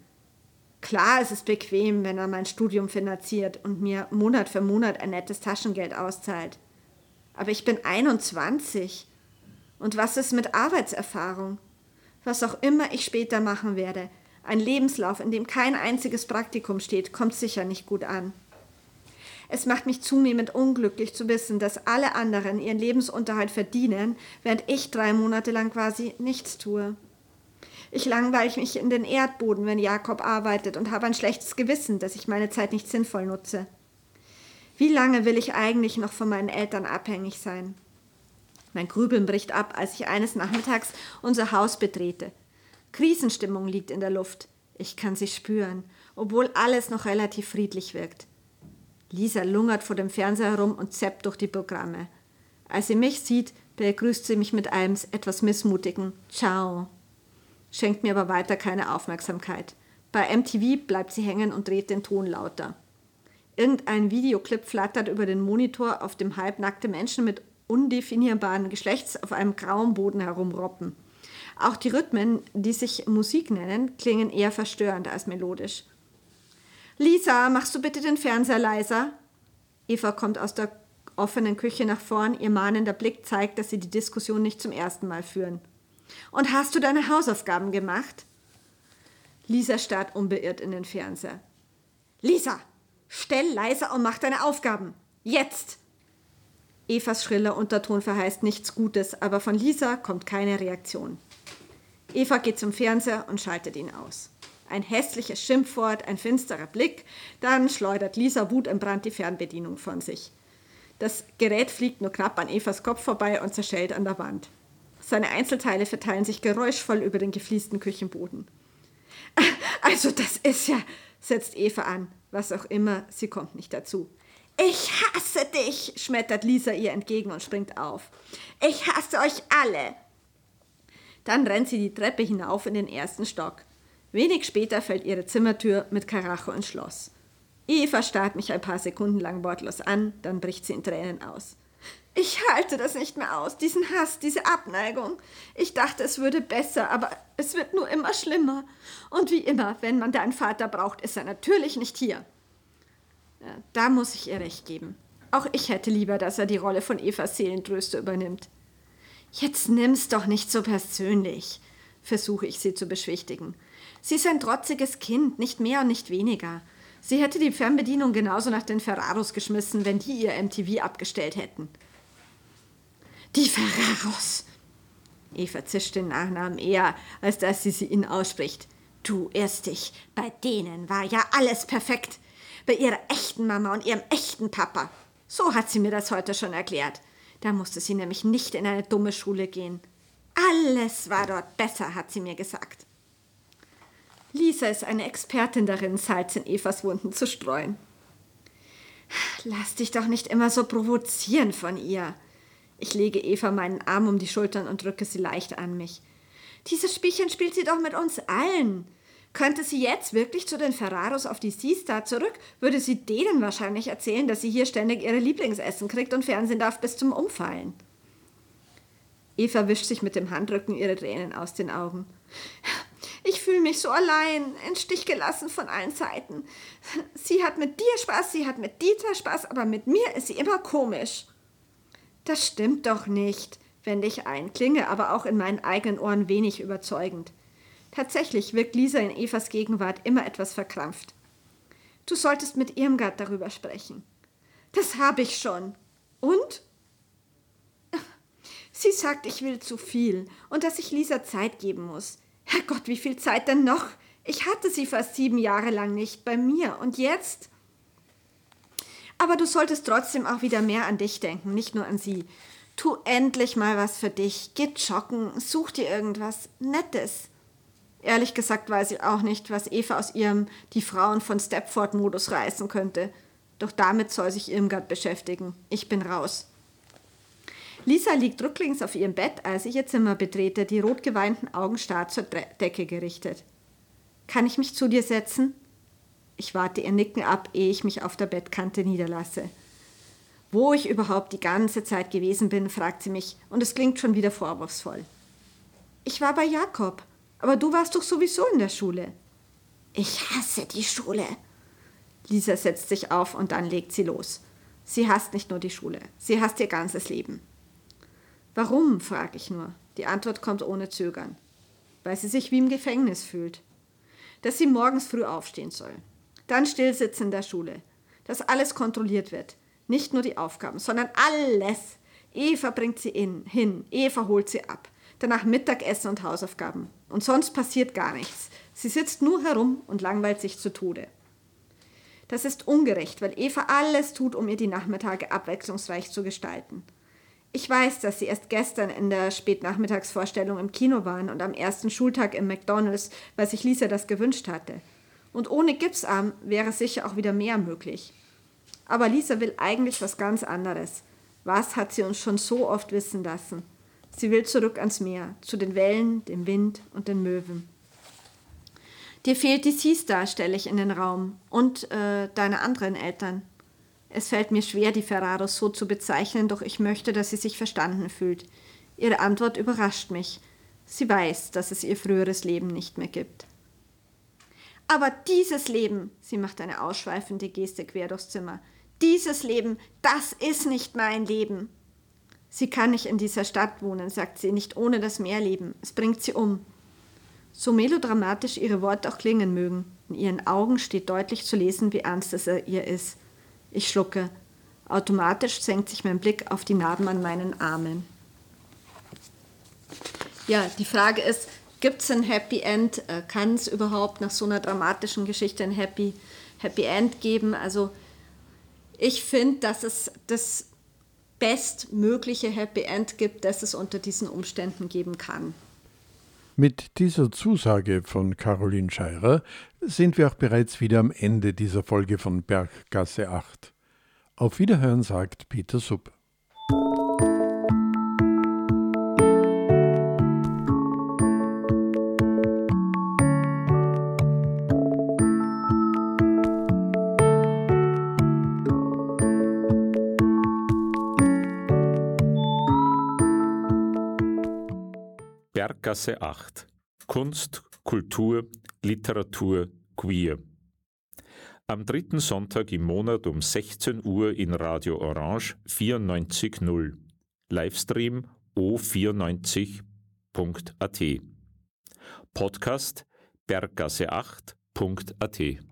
Klar, es ist bequem, wenn er mein Studium finanziert und mir Monat für Monat ein nettes Taschengeld auszahlt. Aber ich bin 21. Und was ist mit Arbeitserfahrung? Was auch immer ich später machen werde, ein Lebenslauf, in dem kein einziges Praktikum steht, kommt sicher nicht gut an. Es macht mich zunehmend unglücklich zu wissen, dass alle anderen ihren Lebensunterhalt verdienen, während ich drei Monate lang quasi nichts tue. Ich langweile mich in den Erdboden, wenn Jakob arbeitet und habe ein schlechtes Gewissen, dass ich meine Zeit nicht sinnvoll nutze. Wie lange will ich eigentlich noch von meinen Eltern abhängig sein? Mein Grübeln bricht ab, als ich eines Nachmittags unser Haus betrete. Krisenstimmung liegt in der Luft. Ich kann sie spüren, obwohl alles noch relativ friedlich wirkt. Lisa lungert vor dem Fernseher herum und zappt durch die Programme. Als sie mich sieht, begrüßt sie mich mit einem etwas missmutigen Ciao, schenkt mir aber weiter keine Aufmerksamkeit. Bei MTV bleibt sie hängen und dreht den Ton lauter. Irgendein Videoclip flattert über den Monitor, auf dem halbnackte Menschen mit undefinierbaren Geschlechts auf einem grauen Boden herumroppen. Auch die Rhythmen, die sich Musik nennen, klingen eher verstörend als melodisch. Lisa, machst du bitte den Fernseher leiser? Eva kommt aus der offenen Küche nach vorn. Ihr mahnender Blick zeigt, dass sie die Diskussion nicht zum ersten Mal führen. Und hast du deine Hausaufgaben gemacht? Lisa starrt unbeirrt in den Fernseher. Lisa, stell leiser und mach deine Aufgaben. Jetzt! Evas schriller Unterton verheißt nichts Gutes, aber von Lisa kommt keine Reaktion. Eva geht zum Fernseher und schaltet ihn aus. Ein hässliches Schimpfwort, ein finsterer Blick, dann schleudert Lisa wutentbrannt die Fernbedienung von sich. Das Gerät fliegt nur knapp an Evas Kopf vorbei und zerschellt an der Wand. Seine Einzelteile verteilen sich geräuschvoll über den gefliesten Küchenboden. (laughs) Also das ist ja, setzt Eva an, was auch immer, sie kommt nicht dazu. Ich hasse dich, schmettert Lisa ihr entgegen und springt auf. Ich hasse euch alle. Dann rennt sie die Treppe hinauf in den ersten Stock. Wenig später fällt ihre Zimmertür mit Karacho ins Schloss. Eva starrt mich ein paar Sekunden lang wortlos an, dann bricht sie in Tränen aus. Ich halte das nicht mehr aus, diesen Hass, diese Abneigung. Ich dachte, es würde besser, aber es wird nur immer schlimmer. Und wie immer, wenn man deinen Vater braucht, ist er natürlich nicht hier. Da muss ich ihr recht geben. Auch ich hätte lieber, dass er die Rolle von Evas Seelentröster übernimmt. Jetzt nimm's doch nicht so persönlich, versuche ich sie zu beschwichtigen. Sie ist ein trotziges Kind, nicht mehr und nicht weniger. Sie hätte die Fernbedienung genauso nach den Ferraros geschmissen, wenn die ihr MTV abgestellt hätten. Die Ferraros! Eva zischt den Nachnamen eher, als dass sie sie ihn ausspricht. Du irrst dich. Bei denen war ja alles perfekt. Bei ihrer echten Mama und ihrem echten Papa. So hat sie mir das heute schon erklärt. Da musste sie nämlich nicht in eine dumme Schule gehen. Alles war dort besser, hat sie mir gesagt. Lisa ist eine Expertin darin, Salz in Evas Wunden zu streuen. Lass dich doch nicht immer so provozieren von ihr. Ich lege Eva meinen Arm um die Schultern und drücke sie leicht an mich. Dieses Spielchen spielt sie doch mit uns allen. Könnte sie jetzt wirklich zu den Ferraros auf die Seastar zurück, würde sie denen wahrscheinlich erzählen, dass sie hier ständig ihre Lieblingsessen kriegt und Fernsehen darf bis zum Umfallen. Eva wischt sich mit dem Handrücken ihre Tränen aus den Augen. Ich fühle mich so allein, in Stich gelassen von allen Seiten. Sie hat mit dir Spaß, sie hat mit Dieter Spaß, aber mit mir ist sie immer komisch. Das stimmt doch nicht, wende ich ein, klinge aber auch in meinen eigenen Ohren wenig überzeugend. Tatsächlich wirkt Lisa in Evas Gegenwart immer etwas verkrampft. Du solltest mit Irmgard darüber sprechen. Das habe ich schon. Und? Sie sagt, ich will zu viel und dass ich Lisa Zeit geben muss. Herrgott, wie viel Zeit denn noch? Ich hatte sie fast sieben Jahre lang nicht bei mir. Und jetzt? Aber du solltest trotzdem auch wieder mehr an dich denken, nicht nur an sie. Tu endlich mal was für dich. Geh joggen, such dir irgendwas Nettes. Ehrlich gesagt weiß ich auch nicht, was Eva aus ihrem Die Frauen von Stepford-Modus reißen könnte. Doch damit soll sich Irmgard beschäftigen. Ich bin raus. Lisa liegt rücklings auf ihrem Bett, als ich ihr Zimmer betrete, die rotgeweinten Augen starr zur Decke gerichtet. Kann ich mich zu dir setzen? Ich warte ihr Nicken ab, ehe ich mich auf der Bettkante niederlasse. Wo ich überhaupt die ganze Zeit gewesen bin, fragt sie mich, und es klingt schon wieder vorwurfsvoll. Ich war bei Jakob, aber du warst doch sowieso in der Schule. Ich hasse die Schule. Lisa setzt sich auf und dann legt sie los. Sie hasst nicht nur die Schule, sie hasst ihr ganzes Leben. Warum, frage ich nur. Die Antwort kommt ohne Zögern. Weil sie sich wie im Gefängnis fühlt. Dass sie morgens früh aufstehen soll. Dann stillsitzen in der Schule. Dass alles kontrolliert wird. Nicht nur die Aufgaben, sondern alles. Eva bringt sie in, hin, Eva holt sie ab. Danach Mittagessen und Hausaufgaben. Und sonst passiert gar nichts. Sie sitzt nur herum und langweilt sich zu Tode. Das ist ungerecht, weil Eva alles tut, um ihr die Nachmittage abwechslungsreich zu gestalten. Ich weiß, dass Sie erst gestern in der Spätnachmittagsvorstellung im Kino waren und am ersten Schultag im McDonalds, weil sich Lisa das gewünscht hatte. Und ohne Gipsarm wäre sicher auch wieder mehr möglich. Aber Lisa will eigentlich was ganz anderes. Was hat sie uns schon so oft wissen lassen? Sie will zurück ans Meer, zu den Wellen, dem Wind und den Möwen. Dir fehlt die Seastar, stelle ich in den Raum. Und äh, deine anderen Eltern. Es fällt mir schwer, die Ferraros so zu bezeichnen, doch ich möchte, dass sie sich verstanden fühlt. Ihre Antwort überrascht mich. Sie weiß, dass es ihr früheres Leben nicht mehr gibt. Aber dieses Leben, sie macht eine ausschweifende Geste quer durchs Zimmer, dieses Leben, das ist nicht mein Leben. Sie kann nicht in dieser Stadt wohnen, sagt sie, nicht ohne das Meer leben. Es bringt sie um. So melodramatisch ihre Worte auch klingen mögen, in ihren Augen steht deutlich zu lesen, wie ernst es ihr ist. Ich schlucke. Automatisch senkt sich mein Blick auf die Narben an meinen Armen. Ja, die Frage ist, gibt es ein Happy End? Äh, kann es überhaupt nach so einer dramatischen Geschichte ein Happy, Happy End geben? Also ich finde, dass es das bestmögliche Happy End gibt, das es unter diesen Umständen geben kann. Mit dieser Zusage von Caroline Scheirer sind wir auch bereits wieder am Ende dieser Folge von Berggasse 8. Auf Wiederhören sagt Peter Supp. Berggasse 8 Kunst, Kultur, Literatur, Queer. Am dritten Sonntag im Monat um 16 Uhr in Radio Orange 94.0. Livestream o94.at. Podcast berggasse8.at.